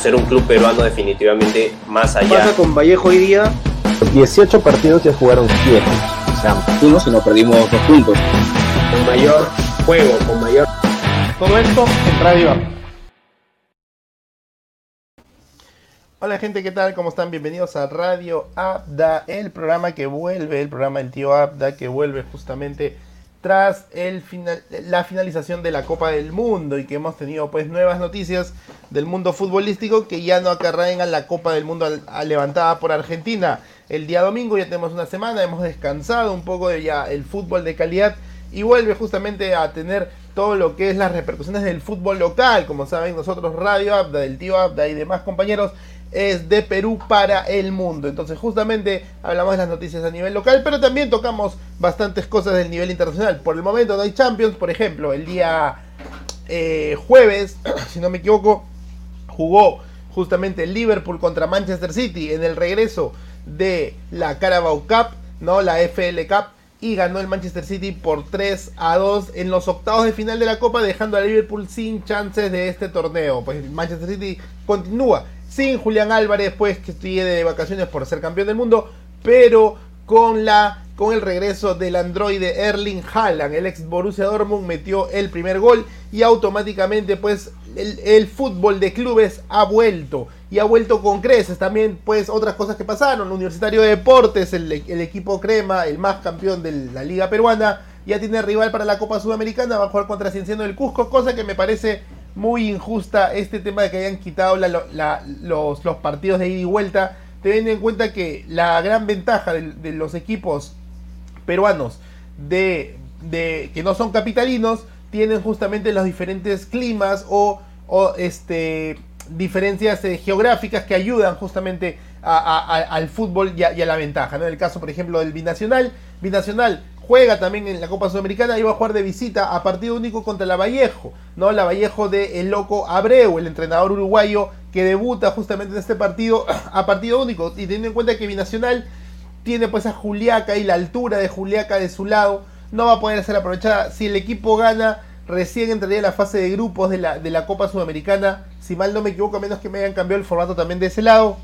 ser un club peruano definitivamente más allá. pasa con Vallejo hoy día? 18 partidos ya jugaron 7. O sea, uno si no perdimos dos puntos. Con mayor juego, con mayor... Todo esto en Radio Abda. Hola gente, ¿qué tal? ¿Cómo están? Bienvenidos a Radio Abda, el programa que vuelve, el programa del tío Abda, que vuelve justamente tras el final, la finalización de la Copa del Mundo y que hemos tenido pues nuevas noticias del mundo futbolístico que ya no acarraen a la Copa del Mundo levantada por Argentina. El día domingo ya tenemos una semana, hemos descansado un poco de ya el fútbol de calidad y vuelve justamente a tener todo lo que es las repercusiones del fútbol local. Como saben nosotros Radio Abda, del tío Abda y demás compañeros es de Perú para el mundo. Entonces justamente hablamos de las noticias a nivel local, pero también tocamos bastantes cosas del nivel internacional. Por el momento no hay Champions, por ejemplo, el día eh, jueves, si no me equivoco, jugó justamente Liverpool contra Manchester City en el regreso de la Carabao Cup, ¿no? La FL Cup. Y ganó el Manchester City por 3 a 2 en los octavos de final de la Copa, dejando a Liverpool sin chances de este torneo. Pues Manchester City continúa sin Julián Álvarez, pues que sigue de vacaciones por ser campeón del mundo, pero con la con el regreso del androide Erling Haaland, el ex Borussia Dortmund metió el primer gol y automáticamente pues el, el fútbol de clubes ha vuelto. Y ha vuelto con creces también pues otras cosas que pasaron, Universitario de Deportes, el, el equipo crema, el más campeón de la liga peruana, ya tiene rival para la Copa Sudamericana, va a jugar contra Cienciano del Cusco, cosa que me parece muy injusta este tema de que hayan quitado los, partidos de ida y vuelta, teniendo en cuenta que la gran ventaja de, los equipos peruanos de, que no son capitalinos tienen justamente los diferentes climas o, este diferencias eh, geográficas que ayudan justamente al fútbol y a, la ventaja. En el caso, por ejemplo, del Binacional, Binacional juega también en la Copa Sudamericana y va a jugar de visita a partido único contra la Vallejo, ¿no? La Vallejo de el loco Abreu, el entrenador uruguayo que debuta justamente en este partido a partido único. Y teniendo en cuenta que Binacional tiene pues a Juliaca y la altura de Juliaca de su lado, no va a poder ser aprovechada. Si el equipo gana, recién entraría a la fase de grupos de la, de la Copa Sudamericana. Si mal no me equivoco, a menos que me hayan cambiado el formato también de ese lado.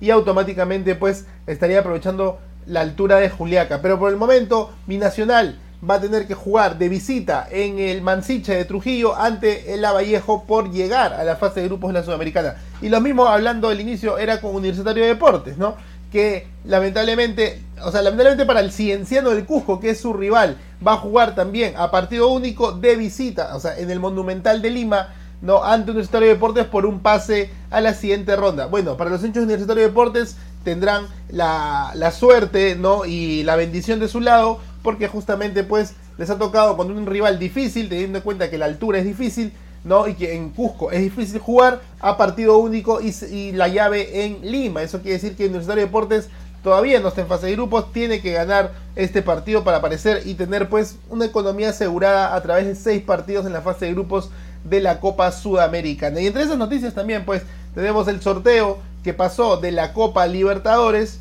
Y automáticamente pues estaría aprovechando la altura de Juliaca. Pero por el momento, Binacional va a tener que jugar de visita en el Mansiche de Trujillo ante el Lavallejo por llegar a la fase de grupos de la Sudamericana. Y lo mismo hablando del inicio era con Universitario de Deportes, ¿no? Que lamentablemente, o sea, lamentablemente para el Cienciano del Cusco, que es su rival, va a jugar también a partido único de visita, o sea, en el Monumental de Lima, no ante Universitario de Deportes por un pase a la siguiente ronda. Bueno, para los hinchas de Universitario de Deportes tendrán la, la suerte ¿no? y la bendición de su lado porque justamente pues les ha tocado con un rival difícil, teniendo en cuenta que la altura es difícil, ¿no? Y que en Cusco es difícil jugar a partido único y, la llave en Lima. Eso quiere decir que Universitario de Deportes todavía no está en fase de grupos, tiene que ganar este partido para aparecer y tener pues una economía asegurada a través de seis partidos en la fase de grupos de la Copa Sudamericana. Y entre esas noticias también pues tenemos el sorteo que pasó de la Copa Libertadores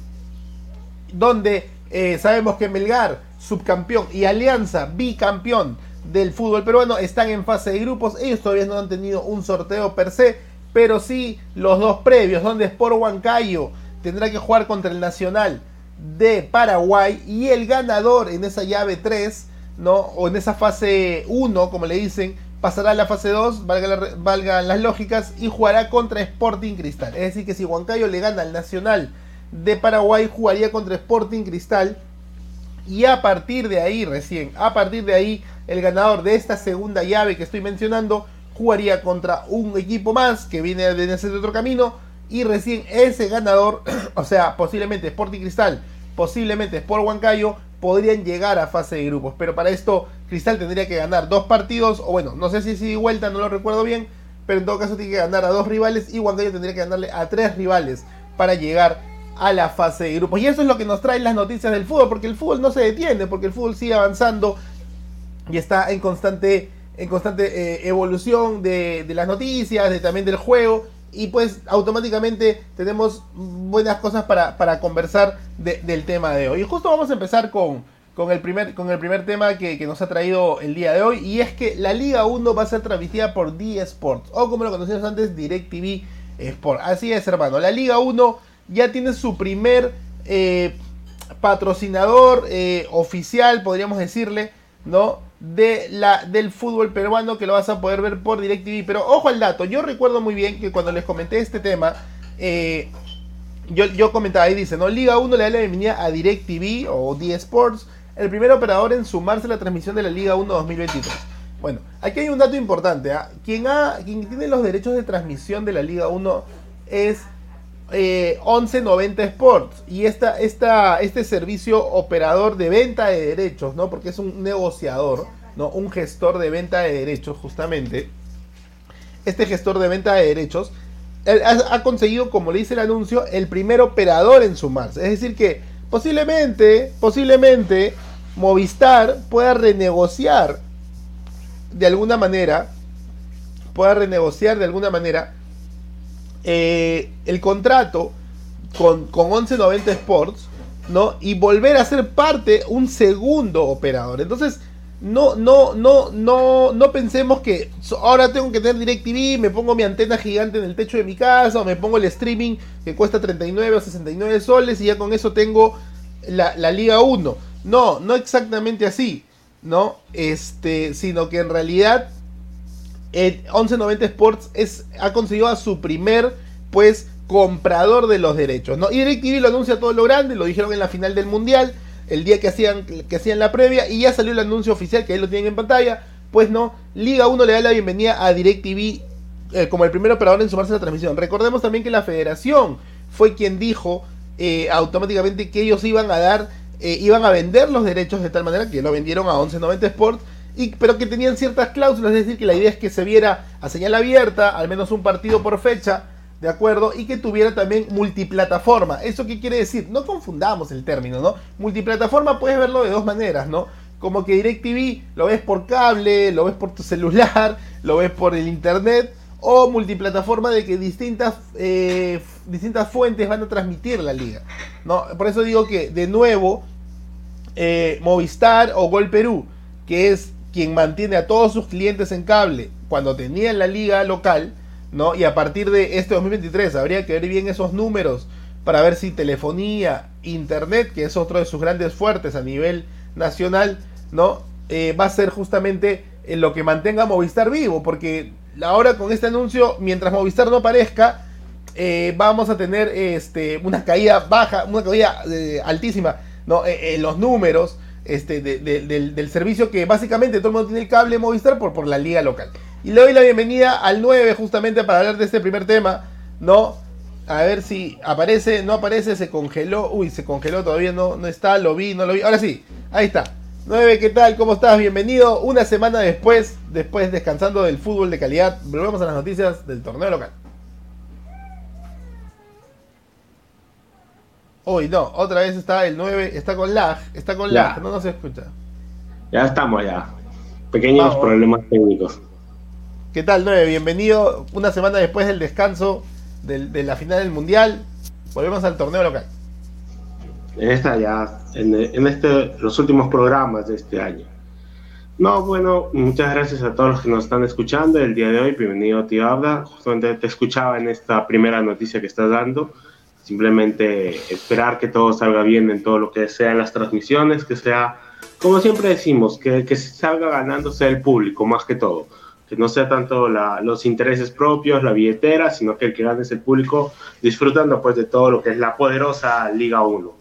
donde eh, sabemos que Melgar, subcampeón, y Alianza, bicampeón del fútbol peruano, están en fase de grupos. Ellos todavía no han tenido un sorteo per se, pero sí los dos previos, donde Sport Huancayo tendrá que jugar contra el Nacional de Paraguay y el ganador en esa llave 3, ¿no? O en esa fase 1, como le dicen, pasará a la fase 2, valga valgan las lógicas, y jugará contra Sporting Cristal. Es decir, que si Huancayo le gana al Nacional de Paraguay, jugaría contra Sporting Cristal. Y a partir de ahí, recién, a partir de ahí, el ganador de esta segunda llave que estoy mencionando jugaría contra un equipo más que viene de ese otro camino. Y recién ese ganador, o sea, posiblemente Sporting Cristal, posiblemente Sport Huancayo, podrían llegar a fase de grupos. Pero para esto, Cristal tendría que ganar dos partidos, o bueno, no sé si es ida vuelta, no lo recuerdo bien. Pero en todo caso tiene que ganar a dos rivales y Huancayo tendría que ganarle a tres rivales para llegar a la fase de grupos. Y eso es lo que nos traen las noticias del fútbol, porque el fútbol no se detiene, porque el fútbol sigue avanzando y está en constante, en constante eh, evolución de, las noticias, de, también del juego. Y pues automáticamente tenemos buenas cosas para, para conversar de- del tema de hoy. Y justo vamos a empezar con, con el primer, con el primer tema que, nos ha traído el día de hoy. Y es que la Liga 1 va a ser transmitida por D Sports. O como lo conocíamos antes, DirecTV Sport. Así es, hermano. La Liga 1 ya tiene su primer eh, patrocinador eh, oficial, podríamos decirle, ¿no? De la, del fútbol peruano que lo vas a poder ver por DirecTV. Pero ojo al dato, yo recuerdo muy bien que cuando les comenté este tema, eh, yo, yo comentaba ahí, dice, ¿no? Liga 1 le da la bienvenida a DirecTV o D Sports, el primer operador en sumarse a la transmisión de la Liga 1 2023. Bueno, aquí hay un dato importante. ¿ah? Quien, tiene los derechos de transmisión de la Liga 1 es eh, 1190 Sports. Y esta, este servicio operador de venta de derechos, ¿no? Porque es un negociador, ¿no? Un gestor de venta de derechos, justamente. Este gestor de venta de derechos ha conseguido, como le dice el anuncio, el primer operador en sumarse. Es decir que posiblemente, posiblemente, Movistar pueda renegociar de alguna manera, pueda renegociar de alguna manera eh, el contrato con, con 1190 Sports, ¿no? Y volver a ser parte un segundo operador. Entonces, no, no, no, no, no pensemos que ahora tengo que tener DirecTV, me pongo mi antena gigante en el techo de mi casa, o me pongo el streaming que cuesta 39 o 69 soles y ya con eso tengo la, la Liga 1. No, no exactamente así, ¿no? Este, sino que en realidad el 1190 Sports es, ha conseguido a su primer, pues, comprador de los derechos, ¿no? Y DirecTV lo anuncia todo lo grande, lo dijeron en la final del Mundial, el día que hacían, que hacían la previa, y ya salió el anuncio oficial, que ahí lo tienen en pantalla, pues no, Liga 1 le da la bienvenida a DirecTV eh, como el primer operador en sumarse a la transmisión. Recordemos también que la federación fue quien dijo eh, automáticamente que ellos iban a dar, eh, iban a vender los derechos de tal manera que lo vendieron a 1190 Sports, y, pero que tenían ciertas cláusulas, es decir, que la idea es que se viera a señal abierta, al menos un partido por fecha, ¿de acuerdo? Y que tuviera también multiplataforma. ¿Eso qué quiere decir? No confundamos el término, ¿no? Multiplataforma puedes verlo de dos maneras, ¿no? Como que DirecTV lo ves por cable, lo ves por tu celular, lo ves por el internet, o multiplataforma de que distintas, eh, distintas fuentes van a transmitir la liga, ¿no? Por eso digo que, de nuevo, eh, Movistar o Gol Perú, que es quien mantiene a todos sus clientes en cable cuando tenían la liga local, ¿no? Y a partir de este 2023 habría que ver bien esos números para ver si telefonía, internet, que es otro de sus grandes fuertes a nivel nacional, ¿no? Eh, va a ser justamente en lo que mantenga Movistar vivo, porque ahora con este anuncio, mientras Movistar no aparezca, eh, vamos a tener este, una caída baja, una caída eh, altísima, ¿no? en los números este, de, de, del, del, servicio que básicamente todo el mundo tiene el cable Movistar por, por la liga local. Y le doy la bienvenida al 9 justamente para hablar de este primer tema, ¿no? A ver si aparece, no aparece, se congeló. Uy, se congeló, todavía no, no está, lo vi, no lo vi. Ahora sí, ahí está. 9, ¿qué tal? ¿Cómo estás? Bienvenido. Una semana después, después descansando del fútbol de calidad, volvemos a las noticias del torneo local. Uy, no, otra vez está el 9, está con lag, está con lag, no, no se escucha. Ya estamos ya. Pequeños Vamos. problemas técnicos. ¿Qué tal, 9? Bienvenido una semana después del descanso del, de la final del Mundial. Volvemos al torneo local. En esta ya, en, en este, los últimos programas de este año. No, bueno, muchas gracias a todos los que nos están escuchando el día de hoy. Bienvenido, tío Abda. Justamente te escuchaba en esta primera noticia que estás dando simplemente esperar que todo salga bien en todo lo que sean las transmisiones, que sea, como siempre decimos, que, que salga ganándose el público más que todo, que no sea tanto la, los intereses propios, la billetera, sino que el que gane es el público disfrutando pues de todo lo que es la poderosa Liga 1.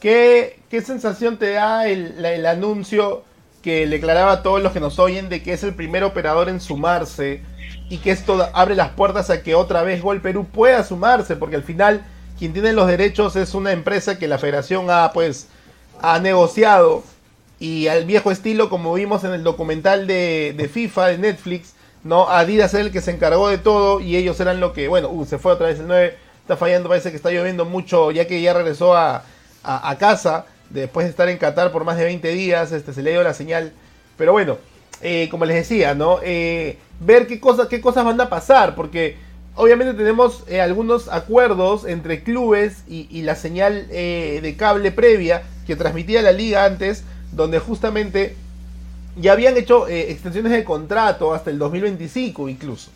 ¿Qué, qué sensación te da el, el anuncio que declaraba a todos los que nos oyen de que es el primer operador en sumarse? y que esto abre las puertas a que otra vez Gol Perú pueda sumarse, porque al final quien tiene los derechos es una empresa que la federación ha pues ha negociado y al viejo estilo como vimos en el documental de, FIFA de Netflix, no Adidas era el que se encargó de todo y ellos eran lo que, bueno, uh, se fue otra vez el 9, está fallando, parece que está lloviendo mucho ya que ya regresó a, casa después de estar en Qatar por más de 20 días, este se le dio la señal, pero bueno, eh, como les decía, ¿no? Eh, ver qué cosas, qué cosas van a pasar, porque obviamente tenemos eh, algunos acuerdos entre clubes y, la señal de cable previa que transmitía la liga antes, donde justamente ya habían hecho eh, extensiones de contrato hasta el 2025 incluso.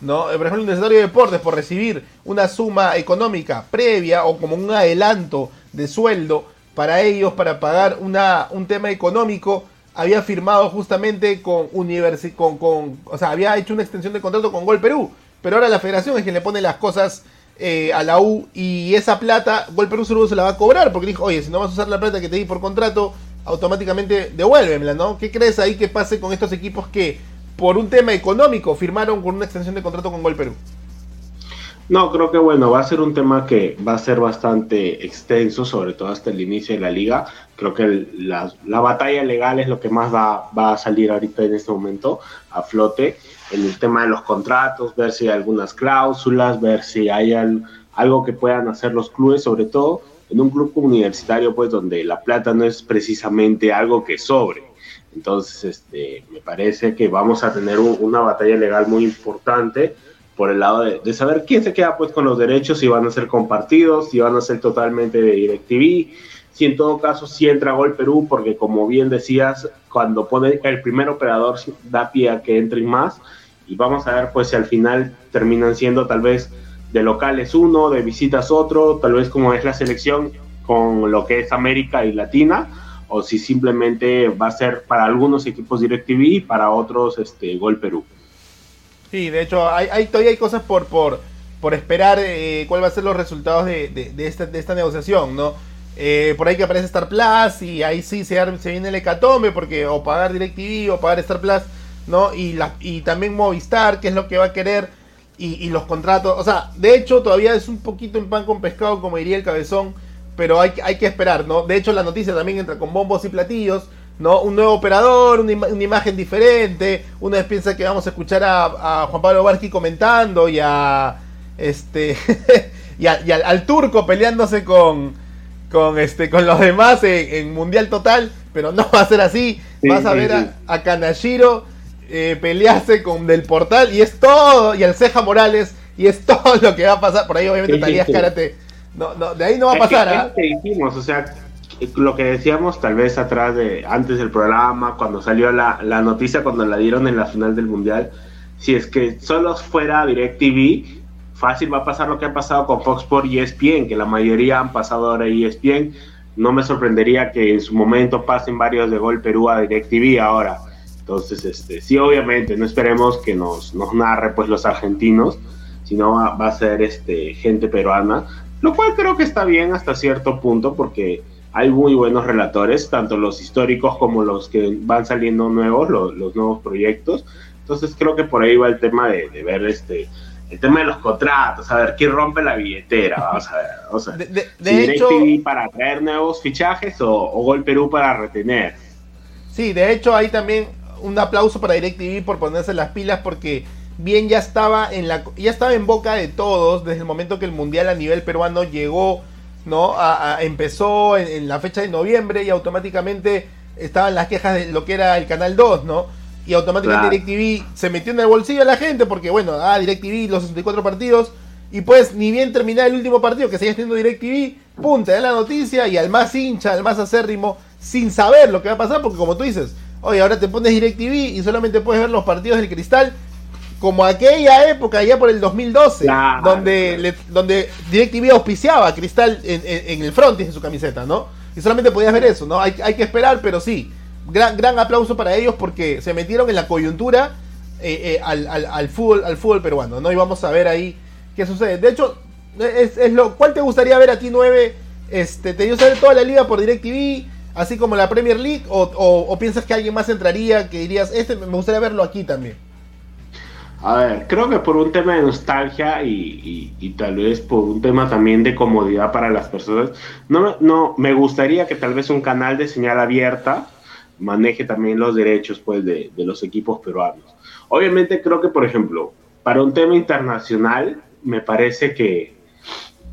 ¿no? Eh, Por ejemplo, el Universitario de Deportes por recibir una suma económica previa o como un adelanto de sueldo para ellos, para pagar una, un tema económico, había firmado justamente con Universi con, con, o sea, había hecho una extensión de contrato con Gol Perú, pero ahora la federación es quien le pone las cosas eh, a la U y esa plata Gol Perú solo se la va a cobrar porque dijo, oye, si no vas a usar la plata que te di por contrato, automáticamente devuélvemela, ¿no? ¿Qué crees ahí que pase con estos equipos que por un tema económico firmaron con una extensión de contrato con Gol Perú? No, creo que bueno, va a ser un tema que va a ser bastante extenso, sobre todo hasta el inicio de la liga. Creo que la, la batalla legal es lo que más va, a salir ahorita en este momento a flote. En el tema de los contratos, ver si hay algunas cláusulas, ver si hay al- algo que puedan hacer los clubes, sobre todo en un club universitario, pues donde la plata no es precisamente algo que sobre. Entonces, este, me parece que vamos a tener un- una batalla legal muy importante por el lado de, de saber quién se queda pues con los derechos, si van a ser compartidos, si van a ser totalmente de DirecTV, si en todo caso si entra Gol Perú, porque como bien decías, cuando pone el primer operador da pie a que entren más, y vamos a ver pues si al final terminan siendo tal vez de locales uno, de visitas otro, tal vez como es la selección con lo que es América y Latina, o si simplemente va a ser para algunos equipos DirecTV y para otros este, Gol Perú. Sí, de hecho, hay, todavía hay cosas por, por, por esperar eh, cuál va a ser los resultados de, de- esta, de esta negociación, ¿no? Eh, por ahí que aparece Star Plus y ahí sí se, se viene el hecatombe porque o pagar DirecTV o pagar Star Plus, ¿no? Y, la, y también Movistar, que es lo que va a querer, y, y los contratos. O sea, de hecho todavía es un poquito en pan con pescado, como diría el cabezón, pero hay, que- hay que esperar, ¿no? De hecho la noticia también entra con bombos y platillos, ¿no? Un nuevo operador, una, una imagen diferente. Una vez piensa que vamos a escuchar a, a Juan Pablo Varsky comentando y a este y, a- y al, al turco peleándose con con este con los demás en, en mundial total, pero no va a ser así. Sí, Vas a sí, ver sí. a, a Kanashiro eh, pelearse con Del Portal y es todo y al Ceja Morales y es todo lo que va a pasar. Por ahí obviamente Talías. Karate. No, no, de ahí no va a pasar, ¿ah? lo que dijimos, o sea, lo que decíamos tal vez atrás de antes del programa, cuando salió la, la noticia, cuando la dieron en la final del mundial, si es que solo fuera DirecTV, fácil va a pasar lo que ha pasado con Fox Sports y E ESPN, que la mayoría han pasado ahora ESPN. No me sorprendería que en su momento pasen varios de Gol Perú a DirecTV ahora. Entonces, este, sí, obviamente, no esperemos que nos, nos narre pues los argentinos, sino va, va a ser este, gente peruana, lo cual creo que está bien hasta cierto punto porque hay muy buenos relatores, tanto los históricos como los que van saliendo nuevos, los, los nuevos proyectos. Entonces creo que por ahí va el tema de, de ver este el tema de los contratos, a ver quién rompe la billetera, vamos a ver, vamos a ver. De, de- de hecho, para traer nuevos fichajes o, o Gol Perú para retener. sí, de hecho hay también un aplauso para DirecTV por ponerse las pilas porque bien ya estaba en la ya estaba en boca de todos desde el momento que el mundial a nivel peruano llegó, ¿no? A- a- empezó en, en la fecha de noviembre y automáticamente estaban las quejas de lo que era el canal 2, ¿no? Y automáticamente Claro. DirecTV se metió en el bolsillo de la gente porque bueno, ah, DirecTV los 64 partidos y pues ni bien terminar el último partido que seguía teniendo DirecTV, pum, te da la noticia y al más hincha, al más acérrimo, sin saber lo que va a pasar, porque como tú dices, oye, ahora te pones DirecTV y solamente puedes ver los partidos del Cristal, como aquella época, ya por el 2012, Claro, donde, le- donde DirecTV auspiciaba a Cristal en, en- en el frontis de su camiseta, ¿no? Y solamente podías ver eso, ¿no? Hay, hay que esperar, pero sí, gran, gran aplauso para ellos porque se metieron en la coyuntura eh, eh, al, al- al fútbol, al fútbol peruano, ¿no? Y vamos a ver ahí qué sucede. De hecho, es, es lo, ¿cuál te gustaría ver a ti 9? Este, ¿Te gustaría ver toda la liga por DirecTV, así como la Premier League? O, piensas que alguien más entraría que dirías, este me gustaría verlo aquí también? A ver, creo que por un tema de nostalgia y, tal vez por un tema también de comodidad para las personas, no, no me gustaría que tal vez un canal de señal abierta maneje también los derechos pues de, los equipos peruanos. Obviamente creo que, por ejemplo, para un tema internacional, me parece que,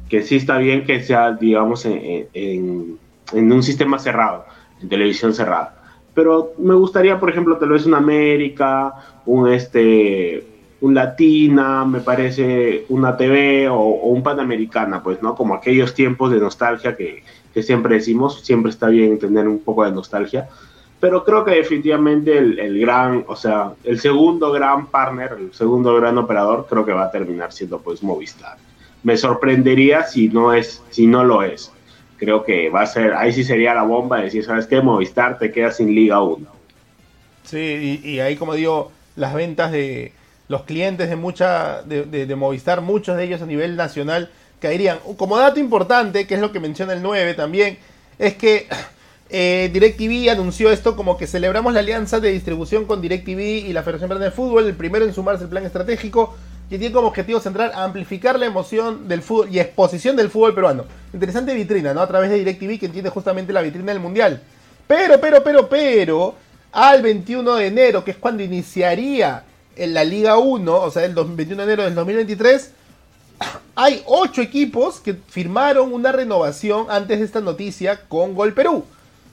que sí está bien que sea, digamos, en- en un sistema cerrado, en televisión cerrada. Pero me gustaría, por ejemplo, tal vez un América, un este un Latina, me parece una TV o, o, un Panamericana, pues, ¿no? Como aquellos tiempos de nostalgia que, que, siempre decimos, siempre está bien tener un poco de nostalgia, pero creo que definitivamente el, el, gran, o sea, el segundo gran partner, el segundo gran operador, creo que va a terminar siendo pues Movistar. Me sorprendería si no es, si no lo es. Creo que va a ser, ahí sí sería la bomba de decir, ¿sabes qué? Movistar te queda sin Liga 1. Sí, y, ahí como digo, las ventas de, los clientes de mucha de, de, de, Movistar, muchos de ellos a nivel nacional caerían. Como dato importante, que es lo que menciona el 9 también, es que eh, DirecTV anunció esto como que celebramos la alianza de distribución con DirecTV y la Federación Peruana de Fútbol, el primero en sumarse al plan estratégico que tiene como objetivo central amplificar la emoción del fútbol y exposición del fútbol peruano. Interesante vitrina, ¿no? A través de DirecTV que entiende justamente la vitrina del Mundial. Pero, pero, pero, pero, al 21 de enero, que es cuando iniciaría en la Liga 1, o sea, el 21 de enero del 2023, hay 8 equipos que firmaron una renovación antes de esta noticia con Gol Perú,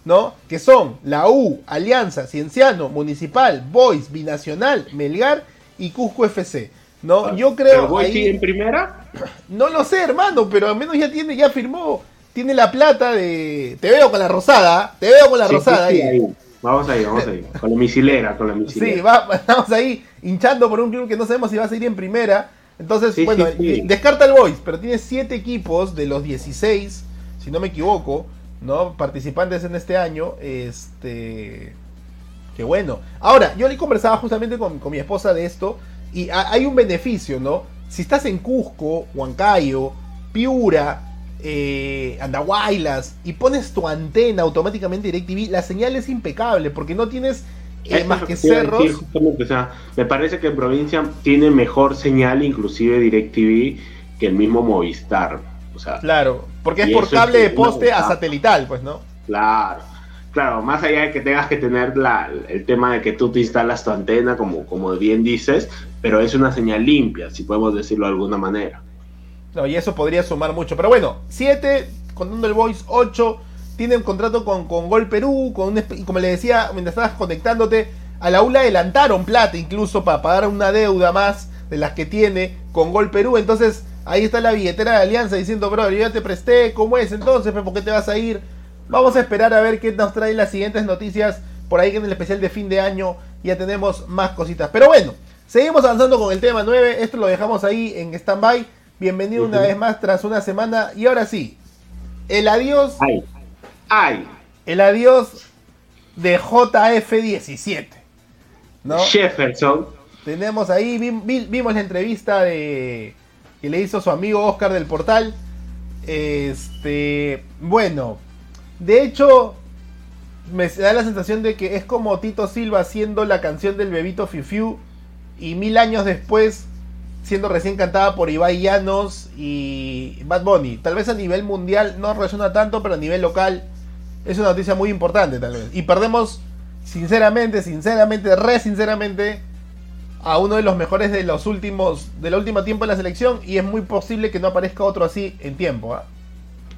¿no? Que son la U, Alianza, Cienciano, Municipal, Boys, Binacional, Melgar y Cusco FC. ¿No? Yo creo. ¿Pero Boys sigue en primera? No lo sé, hermano, pero al menos ya tiene, ya firmó, tiene la plata de. Te veo con la rosada, te veo con la Sí, rosada sí, ahí. ahí. Vamos ahí, vamos ahí. Con la misilera, con la misilera. Sí, va, estamos ahí hinchando por un club que no sabemos si va a seguir en primera. Entonces, Sí, bueno, sí. descarta el Boys, pero tiene 7 equipos de los 16, si no me equivoco, ¿no? Participantes en este año. Este. Qué bueno. Ahora, yo le conversaba justamente con, con mi esposa de esto, y ha- hay un beneficio, ¿no? Si estás en Cusco, Huancayo, Piura, eh, Andahuaylas, y pones tu antena automáticamente DirecTV, la señal es impecable, porque no tienes eh, más que cerros. decir justamente, o sea, me parece que en provincia tiene mejor señal, inclusive DirecTV, que el mismo Movistar. O sea, Claro, porque es por cable de poste a satelital, pues, ¿no? claro. Claro, más allá de que tengas que tener la, el tema de que tú te instalas tu antena, como, como bien dices, pero es una señal limpia, si podemos decirlo de alguna manera. No, y eso podría sumar mucho. Pero bueno, 7, contando el Voice, 8, tiene un contrato con, con Gol Perú, con un, y como le decía, mientras estabas conectándote, a la ULA adelantaron plata incluso para pagar una deuda más de las que tiene con Gol Perú. Entonces, ahí está la billetera de Alianza diciendo, bro, yo ya te presté, ¿cómo es entonces? ¿Por qué te vas a ir? Vamos a esperar a ver qué nos traen las siguientes noticias. Por ahí que en el especial de fin de año ya tenemos más cositas. Pero bueno, seguimos avanzando con el tema 9. Esto lo dejamos ahí en stand-by. Bienvenido una vez más tras una semana. Y ahora sí, el adiós, ¡Ay! ¡Ay! el adiós de JF17. ¿No? Jefferson. Tenemos ahí, vi- vi- vimos la entrevista de que le hizo su amigo Oscar del Portal. Este, bueno, de hecho, me da la sensación de que es como Tito Silva haciendo la canción del bebito Fiu Fiu y mil años después siendo recién cantada por Ibai Llanos y Bad Bunny. Tal vez a nivel mundial no resuena tanto, pero a nivel local es una noticia muy importante tal vez. Y perdemos, sinceramente, sinceramente, re sinceramente, a uno de los mejores de los últimos, del último tiempo en la selección y es muy posible que no aparezca otro así en tiempo. ¿ah?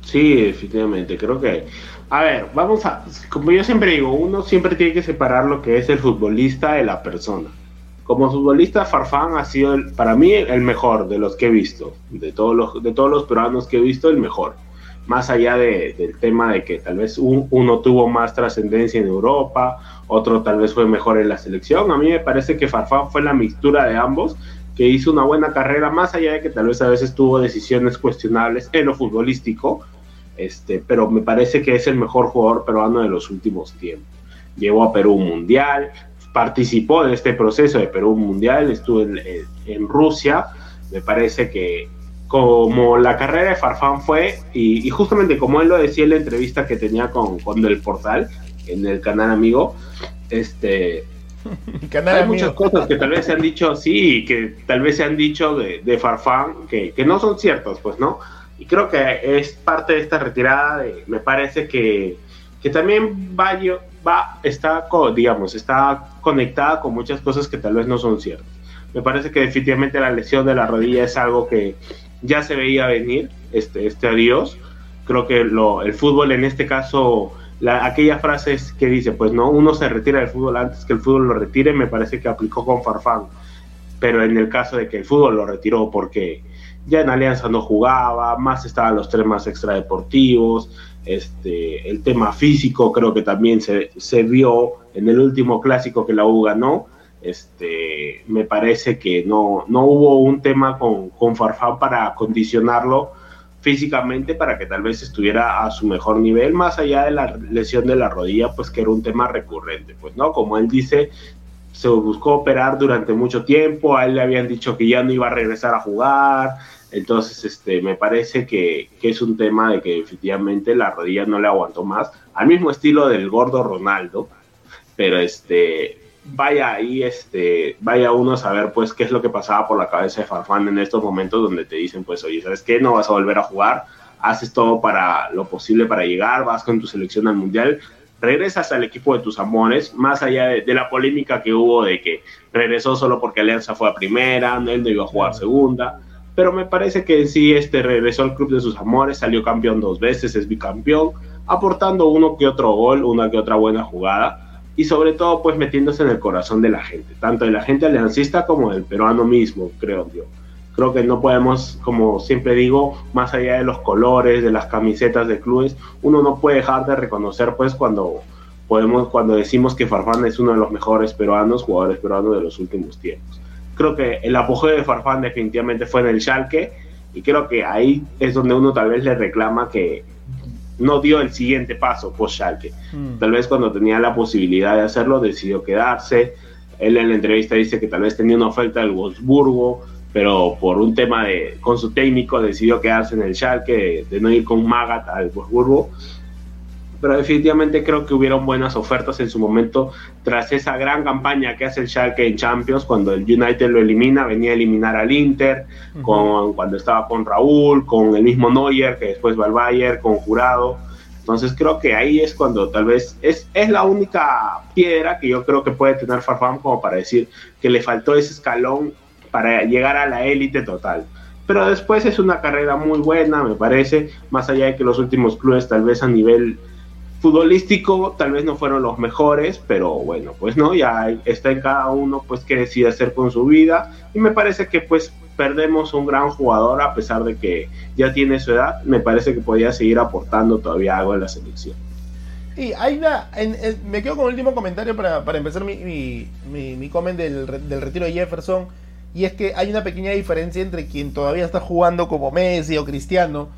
Sí, definitivamente, creo que... A ver, vamos a... Como yo siempre digo, uno siempre tiene que separar lo que es el futbolista de la persona. Como futbolista, Farfán ha sido, el- para mí, el mejor de los que he visto. De todos los, de todos los peruanos que he visto, el mejor. Más allá de- del tema de que tal vez un- uno tuvo más trascendencia en Europa, otro tal vez fue mejor en la selección. A mí me parece que Farfán fue la mixtura de ambos, que hizo una buena carrera, más allá de que tal vez a veces tuvo decisiones cuestionables en lo futbolístico, este, pero me parece que es el mejor jugador peruano de los últimos tiempos. Llevó a Perú un mundial, participó de este proceso de Perú un mundial, estuvo en Rusia, me parece que como la carrera de Farfán fue, y, y justamente como él lo decía en la entrevista que tenía con, con el portal, en el canal amigo, este, Canal hay amigo. muchas cosas que tal vez se han dicho sí, que tal vez se han dicho de, de Farfán que, que no son ciertos, pues, ¿no? Y creo que es parte de esta retirada, de, me parece que, que también va, va, está, digamos, está conectada con muchas cosas que tal vez no son ciertas. Me parece que definitivamente la lesión de la rodilla es algo que ya se veía venir, este, este adiós. Creo que lo, el fútbol en este caso la, aquella frase es que dice, pues no, uno se retira del fútbol antes que el fútbol lo retire, me parece que aplicó con Farfán. pero en el caso de que el fútbol lo retiró porque ya en Alianza no jugaba, más estaban los temas extradeportivos, este, el tema físico creo que también se, se vio en el último clásico que la U ganó, este, me parece que no, no hubo un tema con, con Farfán para condicionarlo físicamente para que tal vez estuviera a su mejor nivel, más allá de la lesión de la rodilla, pues que era un tema recurrente, pues no, como él dice, se buscó operar durante mucho tiempo, a él le habían dicho que ya no iba a regresar a jugar, entonces este, me parece que, que es un tema de que efectivamente la rodilla no le aguantó más, al mismo estilo del gordo Ronaldo, pero este, vaya ahí, este, vaya uno a saber pues qué es lo que pasaba por la cabeza de Farfán en estos momentos donde te dicen pues, oye, ¿sabes qué? No vas a volver a jugar, haces todo para lo posible para llegar, vas con tu selección al mundial, regresas al equipo de tus amores, más allá de, de la polémica que hubo de que regresó solo porque Alianza fue a primera, él no iba a jugar segunda, pero me parece que sí este regresó al club de sus amores, salió campeón dos veces, es bicampeón, aportando uno que otro gol, una que otra buena jugada y sobre todo pues metiéndose en el corazón de la gente, tanto de la gente aliancista como del peruano mismo, creo yo. Creo que no podemos, como siempre digo, más allá de los colores, de las camisetas de clubes, uno no puede dejar de reconocer pues cuando podemos cuando decimos que Farfán es uno de los mejores peruanos, jugadores peruanos de los últimos tiempos. Creo que el apogeo de Farfán definitivamente fue en el Schalke y creo que ahí es donde uno tal vez le reclama que no dio el siguiente paso post Schalke. Mm. Tal vez cuando tenía la posibilidad de hacerlo decidió quedarse. Él en la entrevista dice que tal vez tenía una oferta del Wolfsburgo, pero por un tema de con su técnico decidió quedarse en el Schalke, de, de no ir con Magat al Wolfsburgo pero definitivamente creo que hubieron buenas ofertas en su momento tras esa gran campaña que hace el Schalke en Champions, cuando el United lo elimina, venía a eliminar al Inter, con, cuando estaba con Raúl, con el mismo Neuer, que después va al Bayern, con Jurado. Entonces creo que ahí es cuando tal vez es, es la única piedra que yo creo que puede tener Farfán como para decir que le faltó ese escalón para llegar a la élite total pero después es una carrera muy buena, me parece, más allá de que los últimos clubes tal vez a nivel futbolístico tal vez no fueron los mejores, pero bueno, pues no, ya está en cada uno pues qué decide hacer con su vida. Y me parece que pues perdemos un gran jugador a pesar de que ya tiene su edad, me parece que podía seguir aportando todavía algo en la selección. Y hay una, me quedo con el último comentario para, para empezar mi, mi, mi, del, del retiro de Jefferson. Y es que hay una pequeña diferencia entre quien todavía está jugando como Messi o Cristiano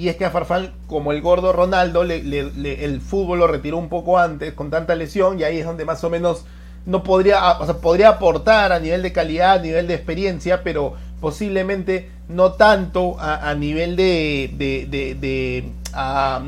y es que a Farfán, como el gordo Ronaldo, el fútbol lo retiró un poco antes con tanta lesión y ahí es donde más o menos no podría, o sea, podría aportar a nivel de calidad, a nivel de experiencia, pero posiblemente no tanto a, nivel de, de,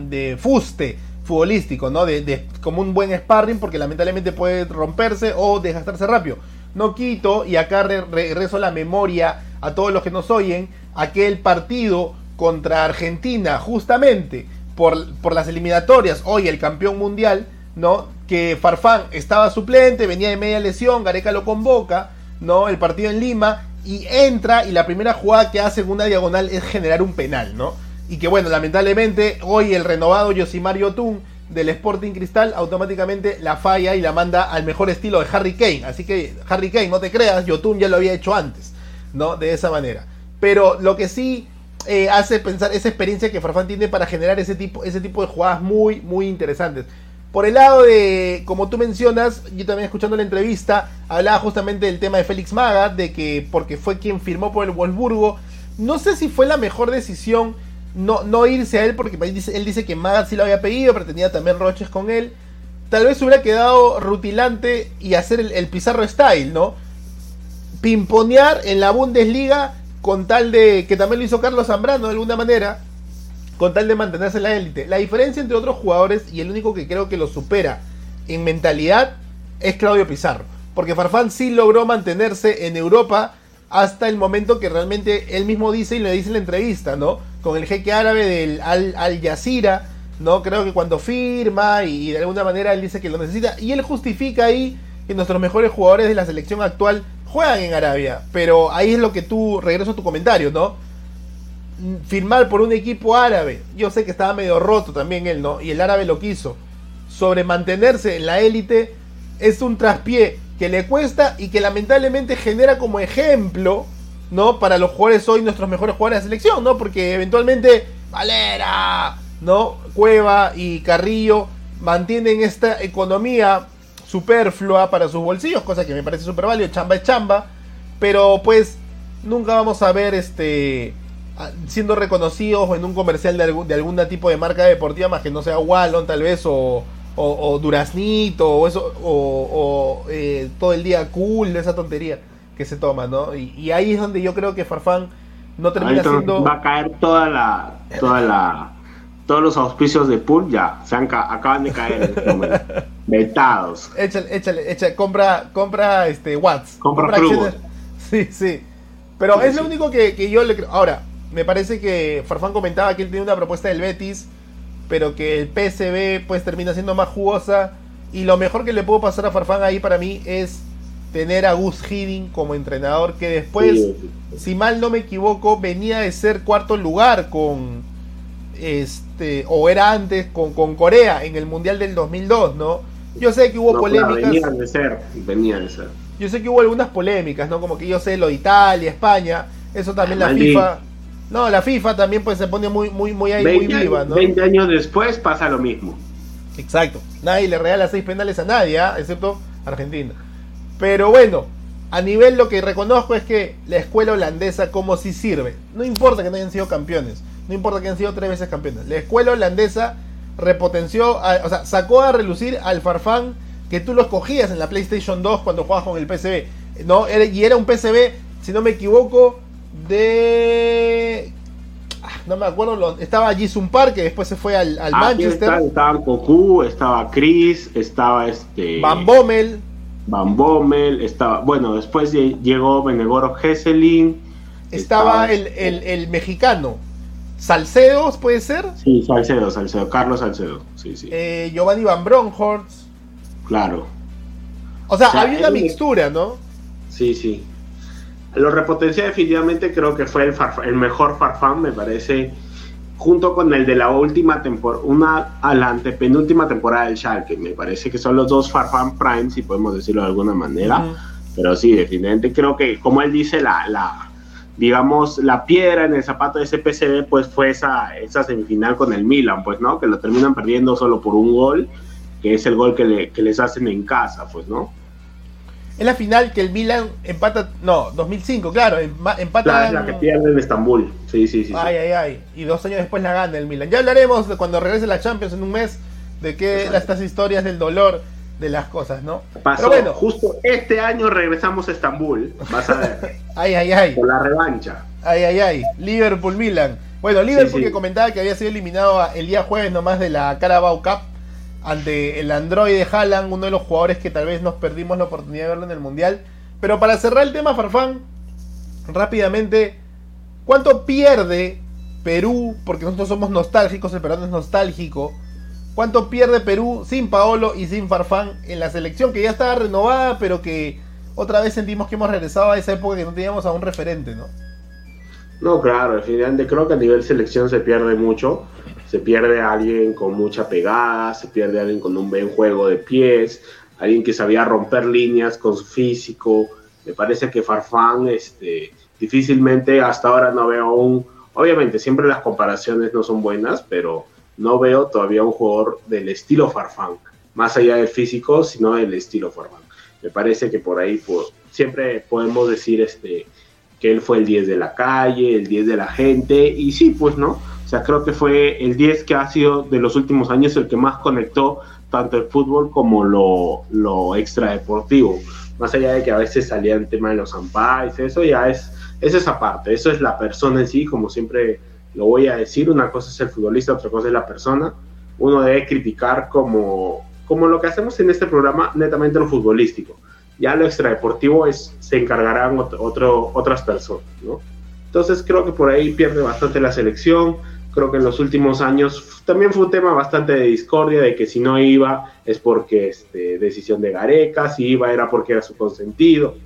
de, fuste futbolístico, ¿no? De, como un buen sparring, porque lamentablemente puede romperse o desgastarse rápido. No quito, y acá regreso la memoria a todos los que nos oyen, aquel partido contra Argentina, justamente por, por las eliminatorias, hoy el campeón mundial, ¿no? Que Farfán estaba suplente, venía de media lesión, Gareca lo convoca, ¿no? El partido en Lima, y entra, y la primera jugada que hace en una diagonal es generar un penal, ¿no? Y que bueno, lamentablemente hoy el renovado Yosimar Yotun del Sporting Cristal automáticamente la falla y la manda al mejor estilo de Harry Kane. Así que Harry Kane, no te creas, Yotun ya lo había hecho antes, ¿no? De esa manera. Pero lo que sí eh, hace pensar esa experiencia que Farfán tiene para generar ese tipo, ese tipo de jugadas muy, muy interesantes. Por el lado de, como tú mencionas, yo también escuchando la entrevista, hablaba justamente del tema de Félix Maga, de que porque fue quien firmó por el Wolfsburgo, no sé si fue la mejor decisión no, no irse a él, porque él dice, que Maga sí lo había pedido, pero tenía también roches con él. Tal vez hubiera quedado rutilante y hacer el Pizarro Style, ¿no? Pimponear en la Bundesliga con tal de, que también lo hizo Carlos Zambrano de alguna manera, con tal de mantenerse en la élite. La diferencia entre otros jugadores y el único que creo que lo supera en mentalidad es Claudio Pizarro. Porque Farfán sí logró mantenerse en Europa hasta el momento que realmente él mismo dice y le dice en la entrevista, ¿no? Con el jeque árabe del Al, Al Jazeera, ¿no? Creo que cuando firma y, y de alguna manera él dice que lo necesita y él justifica ahí que nuestros mejores jugadores de la selección actual juegan en Arabia, pero ahí es lo que tú, regreso a tu comentario, ¿no? Firmar por un equipo árabe, yo sé que estaba medio roto también él, ¿no? Y el árabe lo quiso. Sobre mantenerse en la élite es un traspié que le cuesta y que lamentablemente genera como ejemplo, ¿no? Para los jugadores hoy, nuestros mejores jugadores de selección, ¿no? Porque eventualmente Valera, ¿no? Cueva y Carrillo mantienen esta economía superflua para sus bolsillos, cosa que me parece súper válido, chamba es chamba, pero pues nunca vamos a ver este siendo reconocidos en un comercial de, algún, de algún tipo de marca deportiva más que no sea Wallon tal vez o, o, Duraznito o eso o, eh, todo el día cool esa tontería que se toma no y, ahí es donde yo creo que Farfán no termina siendo va a caer toda la toda la todos los auspicios de pool ya se han acaban de caer en este momento. vetados. Échale échale échale compra compra este watts. Compra, sí sí. Pero es lo único que, que yo le creo. Ahora me parece que Farfán comentaba que él tiene una propuesta del Betis, pero que el PSB pues termina siendo más jugosa. Y lo mejor que le puedo pasar a Farfán ahí para mí es tener a Gus Hiddink como entrenador, que después, si mal no me equivoco, venía de ser cuarto lugar con este, o era antes con, con Corea en el Mundial del 2002, ¿no? Yo sé que hubo polémicas. Venían de ser, venían de ser. Yo sé que hubo algunas polémicas, ¿no? Como que yo sé lo de Italia, España, eso también la FIFA no, la FIFA también pues se pone muy, muy, muy ahí, muy viva, ¿no? 20 años después pasa lo mismo. Exacto. Nadie le regala seis penales a nadie, ¿ah? excepto Argentina. Pero bueno, a nivel lo que reconozco es que la escuela holandesa como si sirve. No importa que no hayan sido campeones. No importa que hayan sido tres veces campeones. La escuela holandesa repotenció, o sea, sacó a relucir al Farfán que tú lo escogías en la PlayStation 2 cuando jugabas con el PCB. ¿no? Y era un PCB, si no me equivoco, de. Ah, no me acuerdo, estaba Jisung Park, que después se fue al, al ah, Manchester. estaba Goku, estaba Chris, estaba este. Van Bommel. Van Bommel, estaba. Bueno, después llegó Benegoro Hesselin. Estaba, el, este el, mexicano. ¿Salcedo puede ser? Sí, Salcedo, Salcedo, Carlos Salcedo. Sí, sí. Eh, Giovanni Van Bronhorst. Claro. O sea, había una mixtura, ¿no? Sí, sí. Lo repotencia definitivamente creo que fue el, el mejor Farfán, me parece, junto con el de la última temporada, una a la antepenúltima temporada del Schalke. Me parece que son los dos Farfán Prime, si podemos decirlo de alguna manera. Pero sí, definitivamente creo que, como él dice, la, la, digamos, la piedra en el zapato de ese PCB, pues fue esa, esa semifinal con el Milan, pues, ¿no? Que lo terminan perdiendo solo por un gol, que es el gol que, le, que les hacen en casa, pues, ¿no? Es la final que el Milan empata. No, 2005, claro. Empata. La, la que pierde en Estambul. Sí, sí, sí. Ay, ay, ay. Y dos años después la gana el Milan. Ya hablaremos de cuando regrese la Champions en un mes. De que estas historias del dolor de las cosas, ¿no? Pasó, Pero bueno. Justo este año regresamos a Estambul. Vas a ver. ay, ay, ay. Por la revancha. Ay, ay, ay. Liverpool-Milan. Bueno, Liverpool que comentaba que había sido eliminado el día jueves nomás de la Carabao Cup ante el Android de Haaland, uno de los jugadores que tal vez nos perdimos la oportunidad de verlo en el Mundial. Pero para cerrar el tema, Farfán, rápidamente, ¿cuánto pierde Perú? Porque nosotros somos nostálgicos, el peruano es nostálgico. ¿Cuánto pierde Perú sin Paolo y sin Farfán en la selección que ya estaba renovada, pero que otra vez sentimos que hemos regresado a esa época que no teníamos a un referente, ¿no? No, claro, definitivamente creo que a nivel selección se pierde mucho se pierde a alguien con mucha pegada, se pierde a alguien con un buen juego de pies, alguien que sabía romper líneas con su físico. Me parece que Farfán, este, difícilmente hasta ahora no veo un, obviamente siempre las comparaciones no son buenas, pero no veo todavía un jugador del estilo Farfán, más allá del físico, sino del estilo Farfán. Me parece que por ahí pues, siempre podemos decir este, que él fue el 10 de la calle, el 10 de la gente, y sí, pues no, sea, creo que fue el 10 que ha sido de los últimos años el que más conectó tanto el fútbol como lo, lo extradeportivo. Más allá de que a veces salía el tema de los ampais, eso ya es, es esa parte, eso es la persona en sí, como siempre lo voy a decir, una cosa es el futbolista, otra cosa es la persona. Uno debe criticar como, como lo que hacemos en este programa, netamente lo futbolístico. Ya lo extradeportivo es, se encargarán otro, otras personas, ¿no? Entonces creo que por ahí pierde bastante la selección creo que en los últimos años también fue un tema bastante de discordia, de que si no iba es porque este, decisión de Gareca, si iba era porque era su consentido.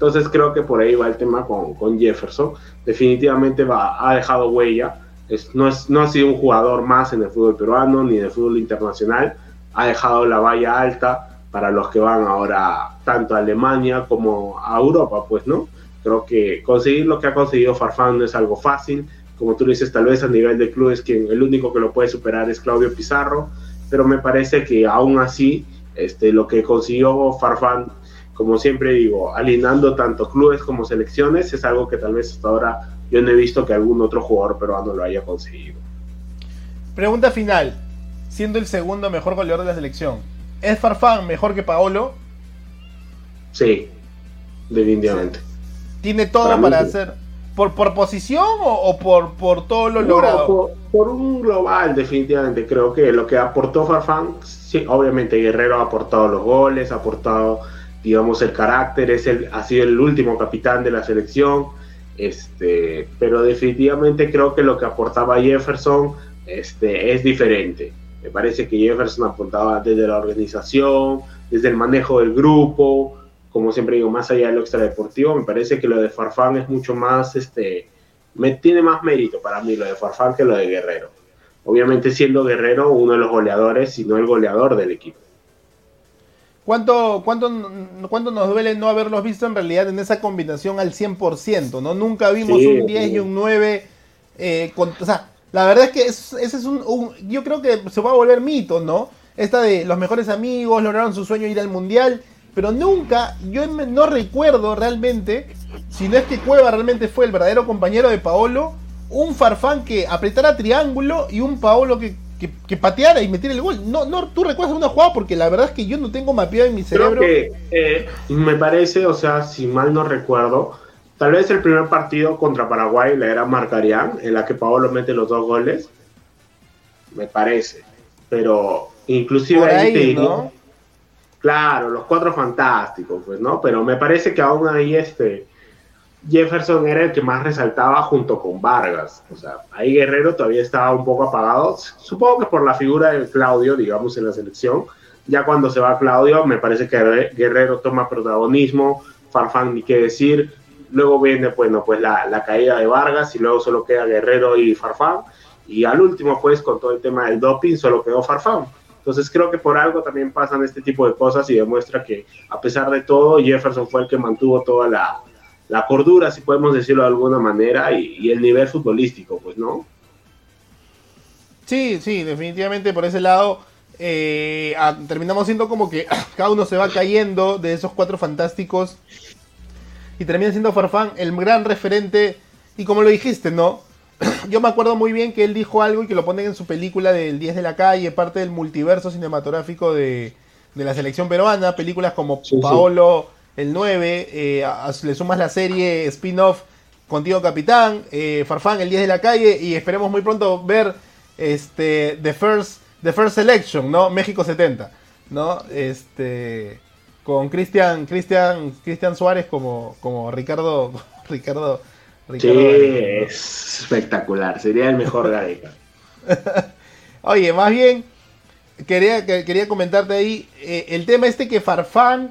Entonces creo que por ahí va el tema con, con Jefferson. Definitivamente va, ha dejado huella. Es, no, es, no ha sido un jugador más en el fútbol peruano ni en el fútbol internacional. Ha dejado la valla alta. para los que van ahora tanto a Alemania como a Europa, pues, ¿no? Creo que conseguir lo que ha conseguido Farfán no es algo fácil. Como tú dices, tal vez a nivel de clubes, quien el único que lo puede superar es Claudio Pizarro, pero me parece que aún así este, lo que consiguió Farfán, como siempre digo, alineando tanto clubes como selecciones, es algo que tal vez hasta ahora yo no he visto que algún otro jugador peruano lo haya conseguido. Pregunta final, siendo el segundo mejor goleador de la selección, ¿es Farfán mejor que Paolo? Sí, definitivamente. ¿Tiene todo para, hacer? ¿Por, por posición o, por, por todo lo logrado? Por, un global, definitivamente. Creo que lo que aportó Farfán, sí, obviamente Guerrero ha aportado los goles, ha aportado, digamos, el carácter, es el, ha sido el último capitán de la selección. Este, pero definitivamente creo que lo que aportaba Jefferson este, es diferente. Me parece que Jefferson aportaba desde la organización, desde el manejo del grupo, como siempre digo, más allá de lo extradeportivo, me parece que lo de Farfán es mucho más, este, me, tiene más mérito para mí lo de Farfán que lo de Guerrero. Obviamente siendo Guerrero uno de los goleadores, y no el goleador del equipo. ¿Cuánto, cuánto, ¿Cuánto nos duele no haberlos visto en realidad en esa combinación al 100%? ¿no? Nunca vimos un 10 y un 9. Eh, o sea, la verdad es que ese es un, Yo creo que se va a volver mito, ¿no? Esta de los mejores amigos lograron su sueño ir al mundial pero nunca, yo no recuerdo realmente, si no es que Cueva realmente fue el verdadero compañero de Paolo, un Farfán que apretara triángulo y un Paolo que, que, pateara y metiera el gol. No, no, tú recuerdas una jugada porque la verdad es que yo no tengo mapeado en mi cerebro. Que eh, me parece, o sea, si mal no recuerdo, tal vez el primer partido contra Paraguay la era Marcarían, en la que Paolo mete los dos goles. Me parece. Pero inclusive ahí, te digo, Claro, los cuatro fantásticos, pues, ¿no? Pero me parece que aún ahí este Jefferson era el que más resaltaba junto con Vargas. O sea, ahí Guerrero todavía estaba un poco apagado. Supongo que por la figura de Claudio, digamos, en la selección. Ya cuando se va Claudio, me parece que Guerrero toma protagonismo. Farfán, ni qué decir. Luego viene, bueno, pues la, la caída de Vargas y luego solo queda Guerrero y Farfán. Y al último, pues, con todo el tema del doping, solo quedó Farfán. Entonces creo que por algo también pasan este tipo de cosas y demuestra que a pesar de todo Jefferson fue el que mantuvo toda la, la cordura, si podemos decirlo de alguna manera, y, el nivel futbolístico, pues, ¿no? Sí, sí, definitivamente por ese lado eh, terminamos siendo como que cada uno se va cayendo de esos cuatro fantásticos y termina siendo Farfán el gran referente y como lo dijiste, ¿no? yo me acuerdo muy bien que él dijo algo y que lo ponen en su película del 10 de la calle, parte del multiverso cinematográfico de, la selección peruana, películas como Paolo el 9, eh, le sumas la serie spin-off Contigo Capitán, eh, Farfán el 10 de la calle y esperemos muy pronto ver este The First, The First Selection, ¿no? México 70, ¿no? Este con Cristian Cristian Cristian Suárez como como Ricardo Ricardo sí, es espectacular. Sería el mejor Gareca. Oye, más bien, quería, quería comentarte ahí eh, el tema este que Farfán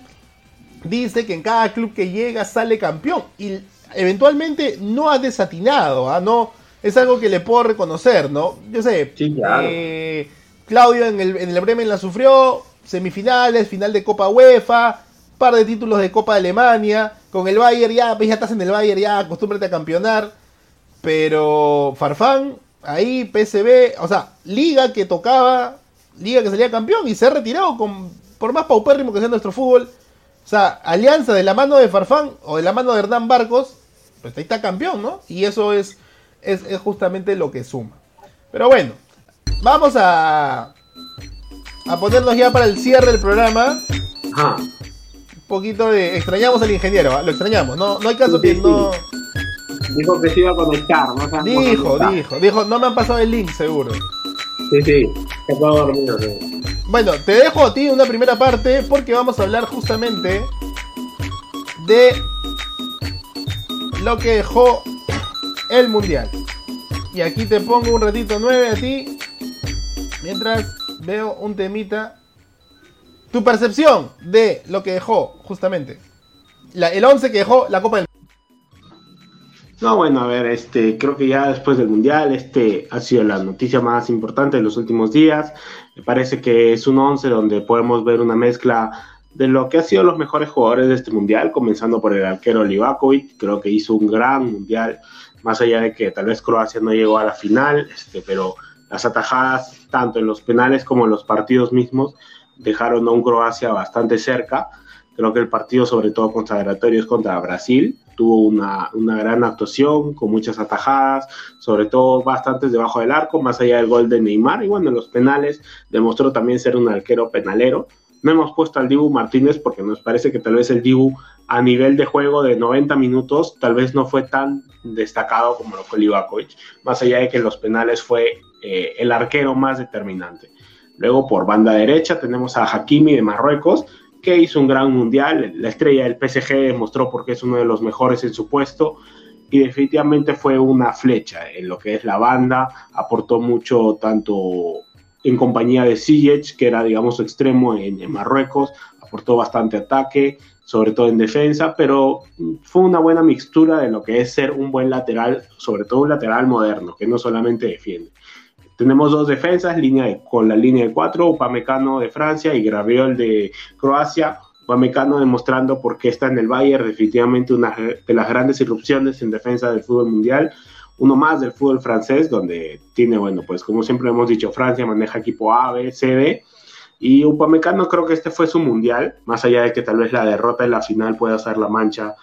dice que en cada club que llega sale campeón. Y eventualmente no ha desatinado, ¿ah? No, es algo que le puedo reconocer, ¿no? Yo sé, eh, Claudio en el, en el Bremen la sufrió, semifinales, final de Copa UEFA, par de títulos de Copa de Alemania. Con el Bayern ya, pues ya estás en el Bayern, ya acostúmbrate a campeonar. Pero Farfán, ahí PSB, o sea, liga que tocaba, liga que salía campeón y se ha retirado con, por más paupérrimo que sea nuestro fútbol. O sea, alianza de la mano de Farfán o de la mano de Hernán Barcos, pues ahí está campeón, ¿no? Y eso es, es, es justamente lo que suma. Pero bueno, vamos a, a ponernos ya para el cierre del programa. Ajá poquito de. Extrañamos al ingeniero, ¿ah? lo extrañamos. No, no hay caso que no. Dijo que se iba a conectar, ¿no? Dijo, dijo, dijo, no me han pasado el link, seguro. Sí, sí, se puedo dormir. Bueno, te dejo a ti una primera parte porque vamos a hablar justamente de lo que dejó el mundial. Y aquí te pongo un ratito 9 a ti. Mientras veo un temita tu percepción de lo que dejó, justamente. el 11 que dejó la Copa del No, bueno, a ver, este, creo que ya después del Mundial, este ha sido la noticia más importante de los últimos días. Me parece que es un 11 donde podemos ver una mezcla de lo que han sido los mejores jugadores de este Mundial, comenzando por el arquero Livakovic, creo que hizo un gran Mundial, más allá de que tal vez Croacia no llegó a la final, este, pero las atajadas, tanto en los penales como en los partidos mismos, dejaron a un Croacia bastante cerca. Creo que el partido, sobre todo es contra Brasil, tuvo una, una, gran actuación con muchas atajadas, sobre todo bastantes debajo del arco, más allá del gol de Neymar. Y bueno, en los penales demostró también ser un arquero penalero. No hemos puesto al Dibu Martínez porque nos parece que tal vez el Dibu a nivel de juego de 90 minutos tal vez no fue tan destacado como lo fue Livakovic, más allá de que en los penales fue eh, el arquero más determinante. Luego por banda derecha tenemos a Hakimi de Marruecos, que hizo un gran mundial. La estrella del PSG demostró porque es uno de los mejores en su puesto y definitivamente fue una flecha en lo que es la banda. Aportó mucho tanto en compañía de Ziyech, que era, digamos, su extremo en, en, Marruecos, aportó bastante ataque, sobre todo en defensa, pero fue una buena mixtura de lo que es ser un buen lateral, sobre todo un lateral moderno, que no solamente defiende. Tenemos dos defensas, línea de, con la línea de cuatro, Upamecano de Francia y Graviol de Croacia. Upamecano demostrando por qué está en el Bayern, definitivamente una de las grandes irrupciones en defensa del fútbol mundial. Uno más del fútbol francés, donde tiene, bueno, pues como siempre hemos dicho, Francia maneja equipo A, B, C, D. Y Upamecano creo que este fue su mundial, más allá de que tal vez la derrota en la final pueda hacer la mancha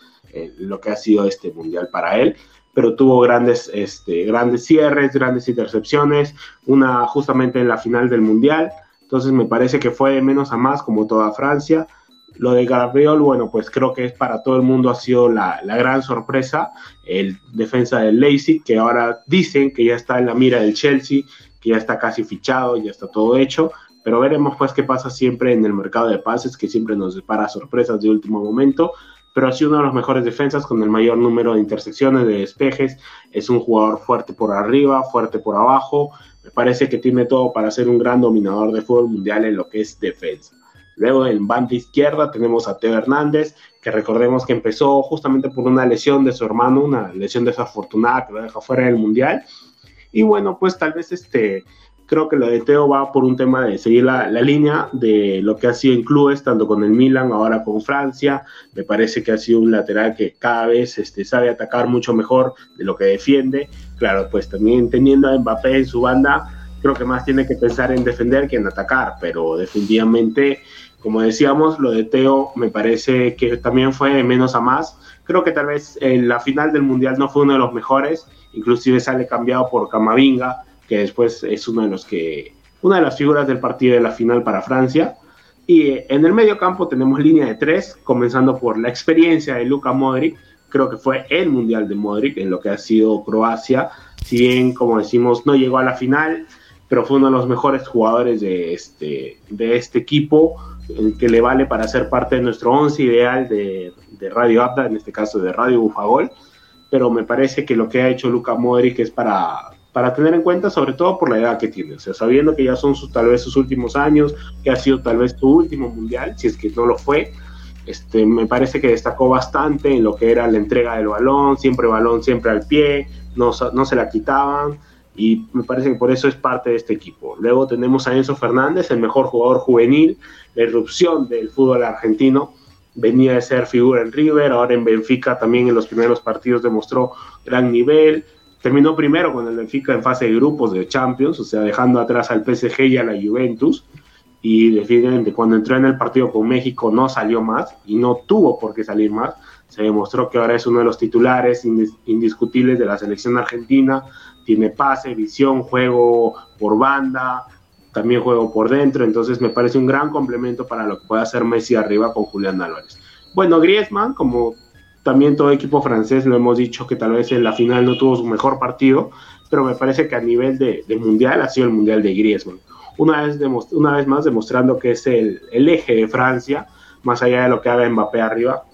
lo que ha sido este mundial para él pero tuvo grandes, este, grandes cierres, grandes intercepciones, una justamente en la final del Mundial. Entonces me parece que fue de menos a más como toda Francia. Lo de Gabriel, bueno, pues creo que es para todo el mundo ha sido la, la gran sorpresa. El defensa del Leipzig, que ahora dicen que ya está en la mira del Chelsea, que ya está casi fichado, ya está todo hecho. Pero veremos pues qué pasa siempre en el mercado de pases, que siempre nos depara sorpresas de último momento pero ha sido uno de los mejores defensas con el mayor número de intersecciones, de despejes. Es un jugador fuerte por arriba, fuerte por abajo. Me parece que tiene todo para ser un gran dominador de fútbol mundial en lo que es defensa. Luego en banda izquierda tenemos a Teo Hernández, que recordemos que empezó justamente por una lesión de su hermano, una lesión desafortunada que lo deja fuera del mundial. Y bueno, pues tal vez este creo que lo de Teo va por un tema de seguir la, la, línea de lo que ha sido en clubes, tanto con el Milan, ahora con Francia. Me parece que ha sido un lateral que cada vez este, sabe atacar mucho mejor de lo que defiende. Claro, pues también teniendo a Mbappé en su banda, creo que más tiene que pensar en defender que en atacar, pero definitivamente, como decíamos, lo de Teo me parece que también fue de menos a más. Creo que tal vez en la final del Mundial no fue uno de los mejores, inclusive sale cambiado por Camavinga, que después es uno de los que, una de las figuras del partido de la final para Francia. Y eh, en el medio campo tenemos línea de tres, comenzando por la experiencia de Luka Modric, creo que fue el mundial de Modric en lo que ha sido Croacia, si bien, como decimos, no llegó a la final, pero fue uno de los mejores jugadores de este, de este equipo, que le vale para ser parte de nuestro once ideal de, de Radio Abda, en este caso de Radio Bufagol, pero me parece que lo que ha hecho Luka Modric es para, para tener en cuenta, sobre todo por la edad que tiene, o sea, sabiendo que ya son sus, tal vez sus últimos años, que ha sido tal vez tu último mundial, si es que no lo fue, este, me parece que destacó bastante en lo que era la entrega del balón, siempre balón, siempre al pie, no, no se la quitaban, y me parece que por eso es parte de este equipo. Luego tenemos a Enzo Fernández, el mejor jugador juvenil, la irrupción del fútbol argentino, venía de ser figura en River, ahora en Benfica también en los primeros partidos demostró gran nivel, terminó primero con el Benfica en fase de grupos de Champions, o sea, dejando atrás al PSG y a la Juventus. Y definitivamente cuando entró en el partido con México no salió más y no tuvo por qué salir más. Se demostró que ahora es uno de los titulares indiscutibles de la selección argentina. Tiene pase, visión, juego por banda, también juego por dentro. Entonces me parece un gran complemento para lo que puede hacer Messi arriba con Julián Álvarez. Bueno, Griezmann, como también todo equipo francés lo hemos dicho que tal vez en la final no tuvo su mejor partido, pero me parece que a nivel de, mundial ha sido el mundial de Griezmann. Una vez, una vez más demostrando que es el, eje de Francia, más allá de lo que haga Mbappé arriba.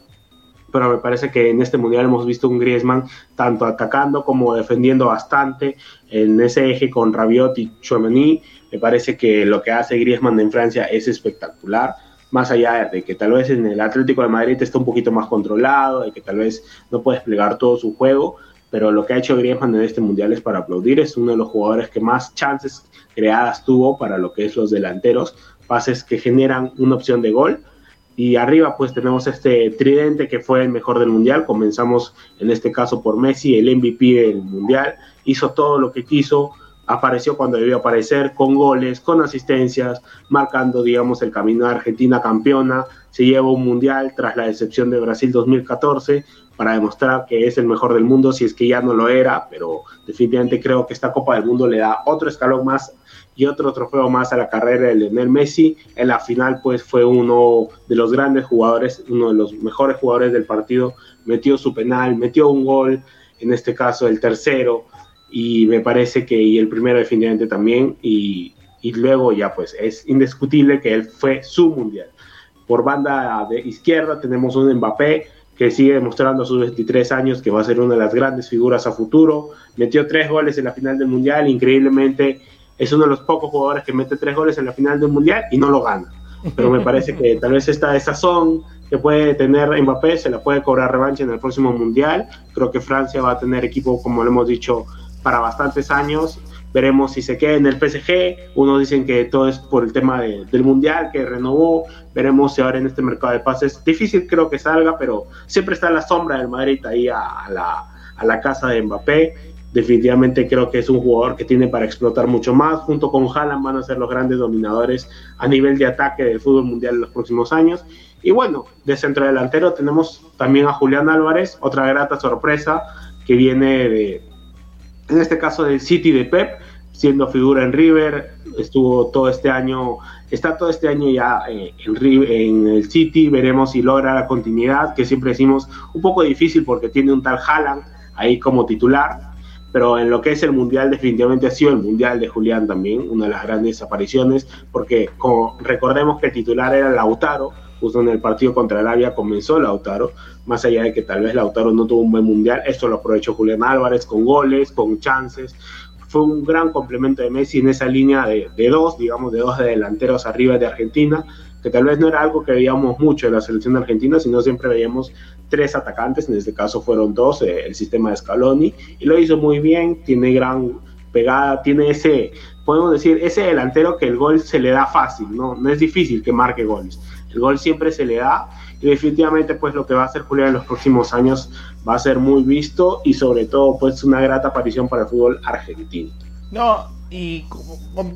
Pero me parece que en este mundial hemos visto un Griezmann tanto atacando como defendiendo bastante en ese eje con Rabiot y Chouameni. Me parece que lo que hace Griezmann en Francia es espectacular más allá de que tal vez en el Atlético de Madrid está un poquito más controlado, de que tal vez no puede desplegar todo su juego, pero lo que ha hecho Griezmann en este mundial es para aplaudir. Es uno de los jugadores que más chances creadas tuvo para lo que es los delanteros, pases que generan una opción de gol. Y arriba pues tenemos este tridente que fue el mejor del mundial. Comenzamos en este caso por Messi, el MVP del mundial. Hizo todo lo que quiso, apareció cuando debió aparecer, con goles, con asistencias, marcando, digamos, el camino de Argentina campeona. Se lleva un mundial tras la decepción de Brasil 2014 para demostrar que es el mejor del mundo, si es que ya no lo era, pero definitivamente creo que esta Copa del Mundo le da otro escalón más y otro trofeo más a la carrera de Lionel Messi. En la final, pues fue uno de los grandes jugadores, uno de los mejores jugadores del partido, metió su penal, metió un gol, en este caso el tercero, y me parece que y el primero definitivamente también, y, y luego ya pues es indiscutible que él fue su mundial. Por banda de izquierda tenemos un Mbappé, que sigue demostrando a sus 23 años que va a ser una de las grandes figuras a futuro. Metió tres goles en la final del Mundial, increíblemente es uno de los pocos jugadores que mete tres goles en la final del Mundial y no lo gana. Pero me parece que tal vez esta sazón que puede tener Mbappé se la puede cobrar revancha en el próximo Mundial. Creo que Francia va a tener equipo, como lo hemos dicho, para bastantes años Veremos si se queda en el PSG. Unos dicen que todo es por el tema del Mundial, que renovó. Veremos si ahora en este mercado de pases. Difícil creo que salga, pero siempre está la sombra del Madrid ahí a, la, a la casa de Mbappé. Definitivamente creo que es un jugador que tiene para explotar mucho más. Junto con Haaland van a ser los grandes dominadores a nivel de ataque del fútbol mundial en los próximos años. Y bueno, de centro delantero tenemos también a Julián Álvarez, otra grata sorpresa que viene de, en este caso del City de Pep, siendo figura en River, estuvo todo este año, está todo este año ya eh, en, en, el City, veremos si logra la continuidad, que siempre decimos un poco difícil porque tiene un tal Haaland ahí como titular, pero en lo que es el Mundial definitivamente ha sido el Mundial de Julián también, una de las grandes apariciones, porque como recordemos que el titular era Lautaro, justo en el partido contra Arabia comenzó Lautaro, más allá de que tal vez Lautaro no tuvo un buen mundial, esto lo aprovechó Julián Álvarez con goles, con chances, fue un gran complemento de Messi en esa línea de, dos, digamos, de dos delanteros arriba de Argentina, que tal vez no era algo que veíamos mucho en la selección de Argentina, sino siempre veíamos tres atacantes, en este caso fueron dos, eh, el sistema de Scaloni, y lo hizo muy bien, tiene gran pegada, tiene ese, podemos decir, ese delantero que el gol se le da fácil, ¿no? No es difícil que marque goles el gol siempre se le da y definitivamente pues lo que va a hacer Julián en los próximos años va a ser muy visto y sobre todo pues una grata aparición para el fútbol argentino. No, y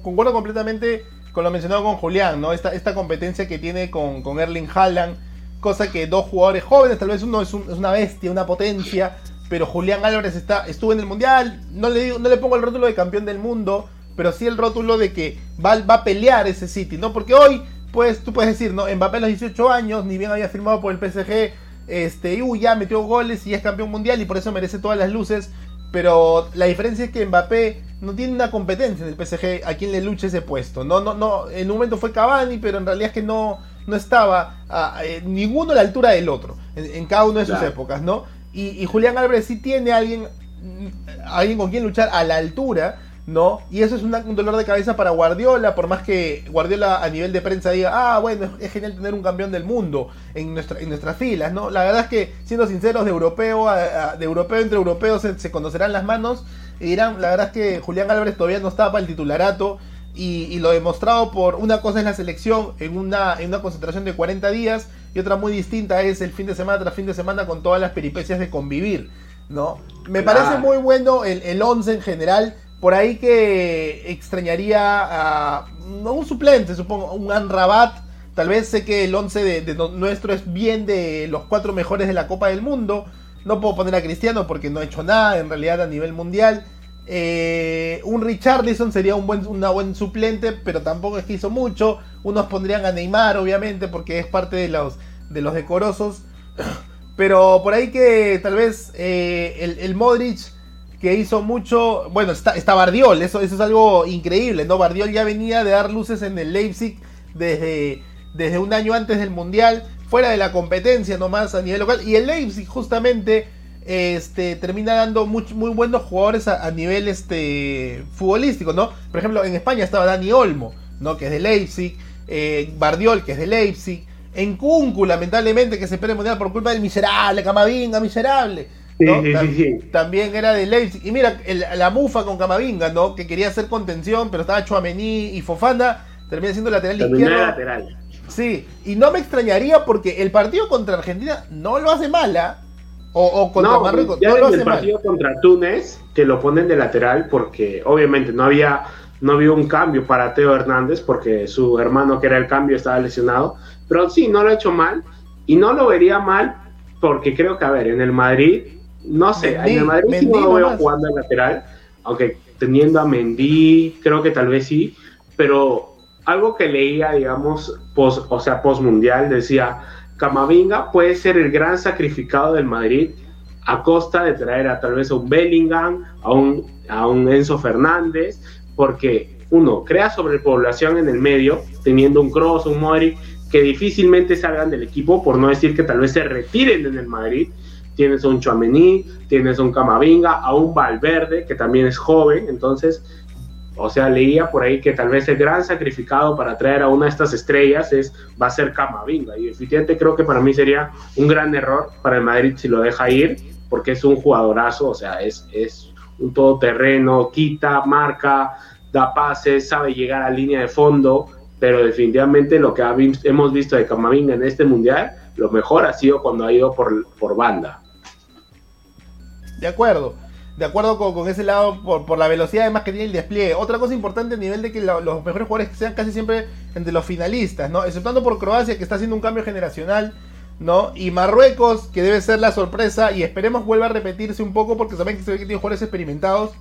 concuerdo completamente con lo mencionado con Julián, ¿no? Esta, esta competencia que tiene con, Erling Haaland, cosa que dos jugadores jóvenes, tal vez uno es, una bestia, una potencia, pero Julián Álvarez está, estuvo en el Mundial, no le, digo, no le pongo el rótulo de campeón del mundo, pero sí el rótulo de que va, va a pelear ese City, ¿no? Porque hoy pues tú puedes decir, ¿no? Mbappé a los 18 años, ni bien había firmado por el PSG, este, y ya metió goles y es campeón mundial y por eso merece todas las luces. Pero la diferencia es que Mbappé no tiene una competencia en el PSG a quien le luche ese puesto. No, no, no. En un momento fue Cavani, pero en realidad es que no, no estaba a, eh, ninguno a la altura del otro en, cada una de sus épocas, ¿no? Y, Julián Álvarez sí tiene alguien, alguien con quien luchar a la altura ¿no? Y eso es un dolor de cabeza para Guardiola, por más que Guardiola a nivel de prensa diga, ah, bueno, es, genial tener un campeón del mundo en, nuestra, en nuestras filas, ¿no? La verdad es que, siendo sinceros, de europeo, de europeo entre europeos se, conocerán las manos y dirán, la verdad es que Julián Álvarez todavía no estaba para el titularato y, lo demostrado por una cosa es la selección en una, en una concentración de 40 días y otra muy distinta es el fin de semana tras fin de semana con todas las peripecias de convivir, ¿no? Me parece muy bueno el, el 11 en general por ahí que extrañaría a un suplente, supongo, un Anrabat. Tal vez sé que el 11 de, nuestro es bien de los cuatro mejores de la Copa del Mundo. No puedo poner a Cristiano porque no ha hecho nada en realidad a nivel mundial. Eh, un Richarlison sería un buen, una buen suplente, pero tampoco es que hizo mucho. Unos pondrían a Neymar, obviamente, porque es parte de los, de los decorosos. Pero por ahí que tal vez eh, el, el Modric que hizo mucho. Bueno, está, Bardiol, eso, eso es algo increíble, ¿no? Bardiol ya venía de dar luces en el Leipzig desde, desde un año antes del Mundial, fuera de la competencia nomás a nivel local. Y el Leipzig, justamente, este, termina dando muy, muy buenos jugadores a, nivel este, futbolístico, ¿no? Por ejemplo, en España estaba Dani Olmo, ¿no? Que es de Leipzig. Eh, Bardiol, que es de Leipzig. En Kunku, lamentablemente, que se pierde mundial por culpa del miserable, Camavinga, miserable. Sí, ¿no? sí, sí, sí. También era de Leipzig. Y mira, el- la mufa con Camavinga, ¿no? Que quería hacer contención, pero estaba Chuamení y Fofana. Termina siendo lateral Terminé izquierdo. lateral. Sí, y no me extrañaría porque el partido contra Argentina no lo hace mala. O, o contra no, Marruecos ya no lo hace el mal. partido contra Túnez, que lo ponen de lateral porque obviamente no había, no había un cambio para Teo Hernández porque su hermano que era el cambio estaba lesionado. Pero sí, no lo ha hecho mal y no lo vería mal porque creo que, a ver, en el Madrid, no sé, Mendy, en el Madrid sí Mendy no lo veo jugando de lateral, aunque teniendo a Mendy, creo que tal vez sí, pero algo que leía, digamos, post, o sea, post mundial, decía, Camavinga puede ser el gran sacrificado del Madrid a costa de traer a tal vez a un Bellingham, a un, a un Enzo Fernández, porque uno crea sobrepoblación en el medio, teniendo un Cross, un Modric, que difícilmente salgan del equipo, por no decir que tal vez se retiren en el Madrid. Tienes un Chuamení, tienes un Camavinga, a un Valverde, que también es joven, entonces o sea, leía por ahí que tal vez el gran sacrificado para traer a una de estas estrellas es, va a ser Camavinga. Y definitivamente creo que para mí sería un gran error para el Madrid si lo deja ir, porque es un jugadorazo, o sea, es, es un todoterreno, quita, marca, da pases, sabe llegar a línea de fondo, pero definitivamente lo que hemos visto de Camavinga en este mundial, lo mejor ha sido cuando ha ido por, por banda. De acuerdo. De acuerdo con, con ese lado, por, por la velocidad además que tiene el despliegue. Otra cosa importante a nivel de que lo- los mejores jugadores sean casi siempre entre los finalistas, ¿no? Exceptuando por Croacia, que está haciendo un cambio generacional, ¿no? Y Marruecos, que debe ser la sorpresa, y esperemos vuelva a repetirse un poco, porque saben que se ve que tiene jugadores experimentados.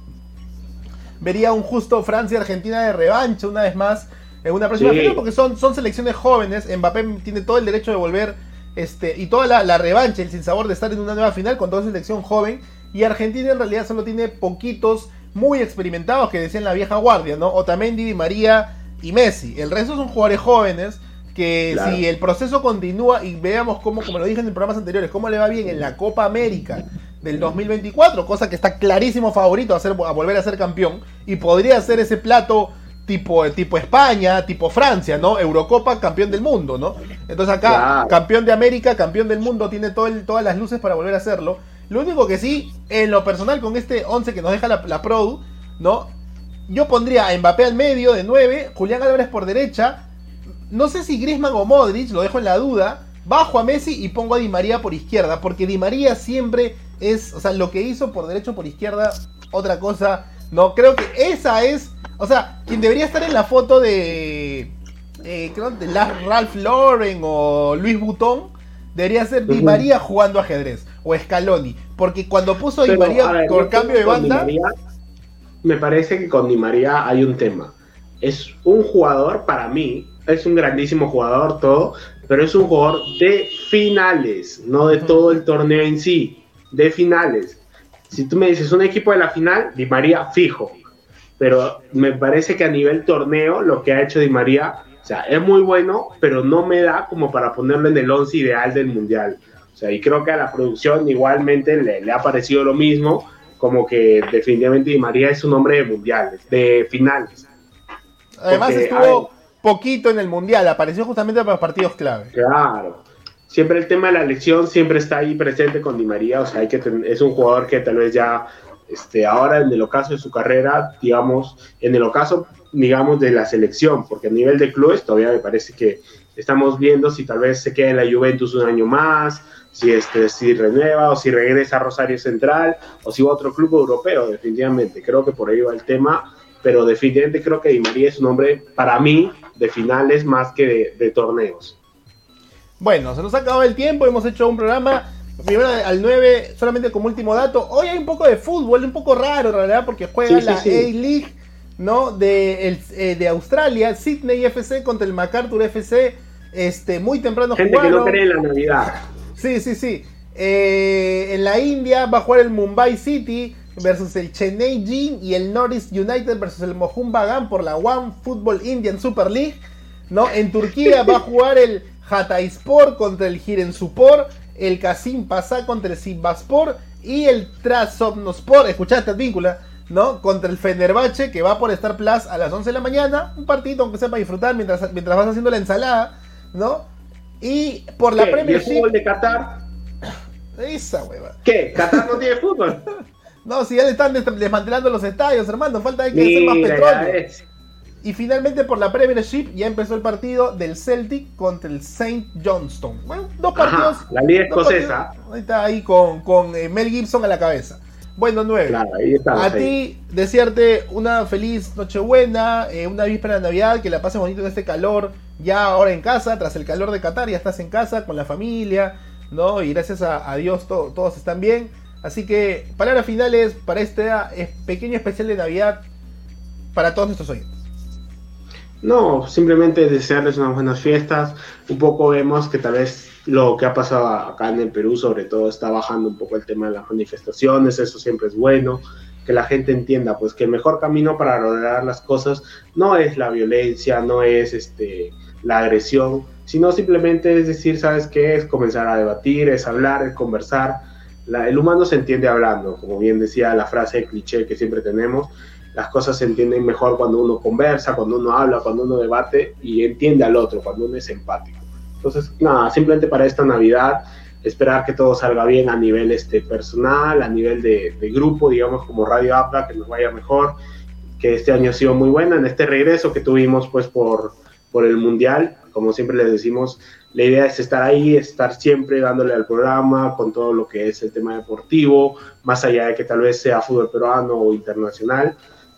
Vería un justo Francia-Argentina de revancha una vez más en una próxima Sí. final, porque son, son selecciones jóvenes. Mbappé tiene todo el derecho de volver este, y toda la, la revancha, el sinsabor de estar en una nueva final con toda selección joven. Y Argentina en realidad solo tiene poquitos muy experimentados que decían la vieja guardia, ¿no? Otamendi, Di María y Messi. El resto son jugadores jóvenes que Claro. si el proceso continúa y veamos cómo, como lo dije en programas anteriores, cómo le va bien en la Copa América del 2024, cosa que está clarísimo favorito a, ser, a volver a ser campeón y podría ser ese plato tipo, tipo España, tipo Francia, ¿no? Eurocopa, campeón del mundo, ¿no? Entonces acá, Claro. campeón de América, campeón del mundo, tiene todo el- todas las luces para volver a hacerlo. Lo único que sí, en lo personal, con este 11 que nos deja la, la Pro, ¿no? Yo pondría a Mbappé al medio de 9, Julián Álvarez por derecha. No sé si Griezmann o Modric, lo dejo en la duda. Bajo a Messi y pongo a Di María por izquierda, porque Di María siempre es, o sea, lo que hizo por derecho o por izquierda, otra cosa. No, creo que esa es, o sea, quien debería estar en la foto de, eh, creo, de Ralph Lauren o Luis Butón, debería ser Di. María jugando ajedrez o Scaloni, porque cuando puso a Di Pero, María ver, por cambio de banda, María, me parece que con Di María hay un tema. Es un jugador, para mí, es un grandísimo jugador, todo, pero es un jugador de finales, no de todo el torneo en sí, de finales. Si tú me dices un equipo de la final, Di María fijo. Pero me parece que a nivel torneo, lo que ha hecho Di María, o sea, es muy bueno, pero no me da como para ponerlo en el 11 ideal del mundial. O sea, y creo que a la producción igualmente le, le ha parecido lo mismo, como que definitivamente Di María es un hombre de mundiales, de finales. además porque, estuvo poquito en el mundial, apareció justamente para los partidos clave. Claro. Siempre el tema de la elección siempre está ahí presente con Di María, o sea, hay que es un jugador que tal vez ya, este, ahora en el ocaso de su carrera, digamos, en el ocaso, digamos, de la selección, porque a nivel de clubes todavía me parece que estamos viendo si tal vez se queda en la Juventus un año más, si, este, si renueva o si regresa a Rosario Central o si va a otro club europeo, definitivamente. Creo que por ahí va el tema, pero definitivamente creo que Di María es un hombre, para mí, de finales más que de, de torneos. Bueno, se nos ha acabado el tiempo, hemos hecho un programa primero al 9, solamente como último dato. Hoy hay un poco de fútbol, un poco raro en realidad, porque juega Sí, sí, la sí. A-League, ¿no? De, el- eh, de Australia, Sydney FC contra el MacArthur FC. Este, muy temprano Gente que jugaron. no cree en la Navidad. Sí, sí, sí. Eh, en la India va a jugar el Mumbai City versus el Chennai Jin y el Norris United versus el Mohun Bagan por la One Football Indian Super League. ¿no? En Turquía va a jugar el Hatayspor contra el Giresunspor, el Kasim Pasá contra el Sivasspor y el Trabzonspor, escuchaste víncula, ¿no? Contra el Fenerbahce que va por Star Plus a las 11 de la mañana, un partido aunque sea para disfrutar mientras, mientras vas haciendo la ensalada, ¿no? Y por la ¿Qué? ¿Y Premier el fútbol de Qatar? Esa hueva. ¿Qué? ¿Qatar no tiene fútbol? No, si ya le están des- desmantelando los estadios, hermano, falta que hacer más petróleo. Y finalmente por la Premiership ya empezó el partido del Celtic contra el Saint Johnston. Bueno, dos partidos. Ajá, la liga escocesa. partidos. Ahí está ahí con, con eh, Mel Gibson a la cabeza. Bueno, nueve. Claro, ahí estamos. A ti, desearte una feliz Nochebuena, eh, una víspera de Navidad, que la pases bonito en este calor, ya ahora en casa, tras el calor de Qatar, ya estás en casa con la familia, ¿no? Y gracias a, a Dios to- todos están bien. Así que, palabras finales para este eh, pequeño especial de Navidad para todos nuestros oyentes. No, simplemente desearles unas buenas fiestas. Un poco vemos que tal vez lo que ha pasado acá en el Perú, sobre todo, está bajando un poco el tema de las manifestaciones. Eso siempre es bueno. Que la gente entienda, pues, que el mejor camino para lograr las cosas no es la violencia, no es este, la agresión, sino simplemente es decir, ¿sabes qué? Es comenzar a debatir, es hablar, es conversar. El humano se entiende hablando, como bien decía la frase cliché que siempre tenemos las cosas se entienden mejor cuando uno conversa, cuando uno habla, cuando uno debate y entiende al otro, cuando uno es empático. Entonces, nada, simplemente para esta Navidad, esperar que todo salga bien a nivel este, personal, a nivel de, de grupo, digamos, como Radio Apla, que nos vaya mejor, que este año ha sido muy buena en este regreso que tuvimos pues por, por el Mundial, como siempre les decimos, la idea es estar ahí, estar siempre dándole al programa con todo lo que es el tema deportivo, más allá de que tal vez sea fútbol peruano o internacional,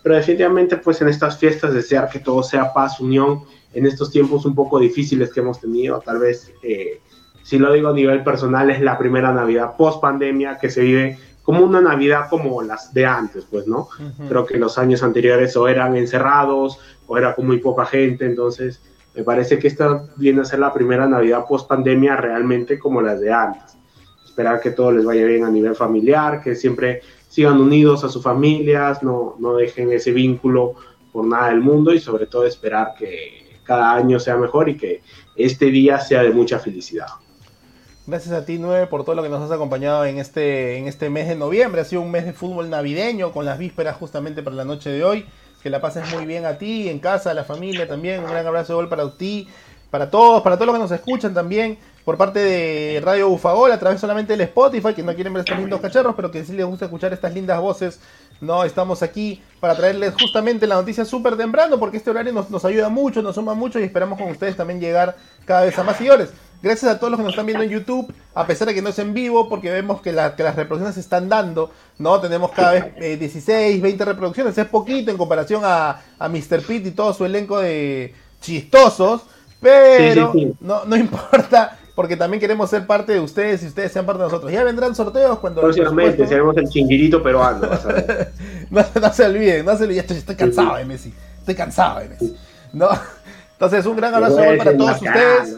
pero definitivamente pues en estas fiestas desear que todo sea paz, unión, en estos tiempos un poco difíciles que hemos tenido, tal vez, eh, si lo digo a nivel personal, es la primera Navidad post pandemia que se vive como una Navidad como las de antes, pues, ¿no? Creo que los años anteriores o eran encerrados o era con muy poca gente, entonces me parece que esta viene a ser la primera Navidad post pandemia realmente como las de antes. Esperar que todo les vaya bien a nivel familiar, que siempre sigan unidos a sus familias, no, no dejen ese vínculo por nada del mundo y sobre todo esperar que cada año sea mejor y que este día sea de mucha felicidad. Gracias a ti, Nueve, por todo lo que nos has acompañado en este, en este mes de noviembre. Ha sido un mes de fútbol navideño con las vísperas justamente para la noche de hoy. Que la pases muy bien a ti, en casa, a la familia también. Un gran abrazo de gol para ti, para todos, para todos los que nos escuchan también. Por parte de Radio Bufagol, a través solamente del Spotify, que no quieren ver estos lindos cacharros, pero que sí les gusta escuchar estas lindas voces. No, estamos aquí para traerles justamente la noticia súper temprano, porque este horario nos, nos ayuda mucho, nos suma mucho y esperamos con ustedes también llegar cada vez a más seguidores. Gracias a todos los que nos están viendo en YouTube, a pesar de que no es en vivo, porque vemos que, la- que las reproducciones se están dando, ¿no? Tenemos cada vez eh, 16, 20 reproducciones, es poquito en comparación a, a Mr. Pitt y todo su elenco de chistosos, pero Sí, sí, sí. No, no importa, porque también queremos ser parte de ustedes y ustedes sean parte de nosotros. Ya vendrán sorteos cuando... Próximamente seremos el chinguirito peruano. vas a ver. no, no se olviden, no se olviden, estoy, estoy cansado de Messi, estoy cansado de Messi. ¿no? Entonces, un gran abrazo para todos desenmascarar, ustedes.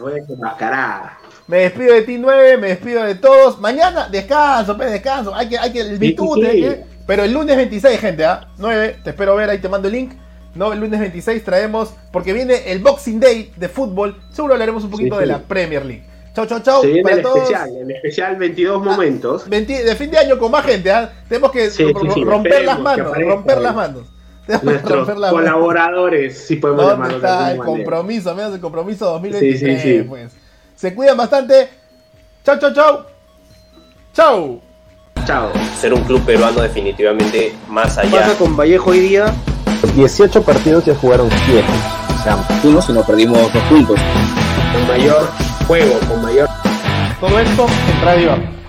Me despido de ti 9, me despido de todos. Mañana descanso, pues descanso. Hay que, hay que, el bitute, sí. hay que- pero el lunes 26, gente, ¿ah? 9, te espero ver, ahí te mando el link. No, el lunes 26 traemos, porque viene el Boxing Day de fútbol. Seguro hablaremos un poquito Sí, de la Premier League. Chau, chau, chau. Se viene para el todos. especial, el especial 22 momentos. 20 de fin de año con más gente, ¿ah? Tenemos que Sí, sí, ro- sí, romper las manos, aparezca romper las manos. Tenemos que Nuestros romper las manos. colaboradores, si podemos ¿Dónde llamarlos de está alguna el manera. compromiso? Menos el compromiso 2023, Sí, sí, sí. pues. Se cuidan bastante. Chau, chau, chau. Chau. Chao. Ser un club peruano definitivamente más allá. pasa con Vallejo hoy día? 18 partidos ya jugaron 7. O sea, uno si no perdimos dos puntos. Con mayor juego, con mayor Todo esto en Radio.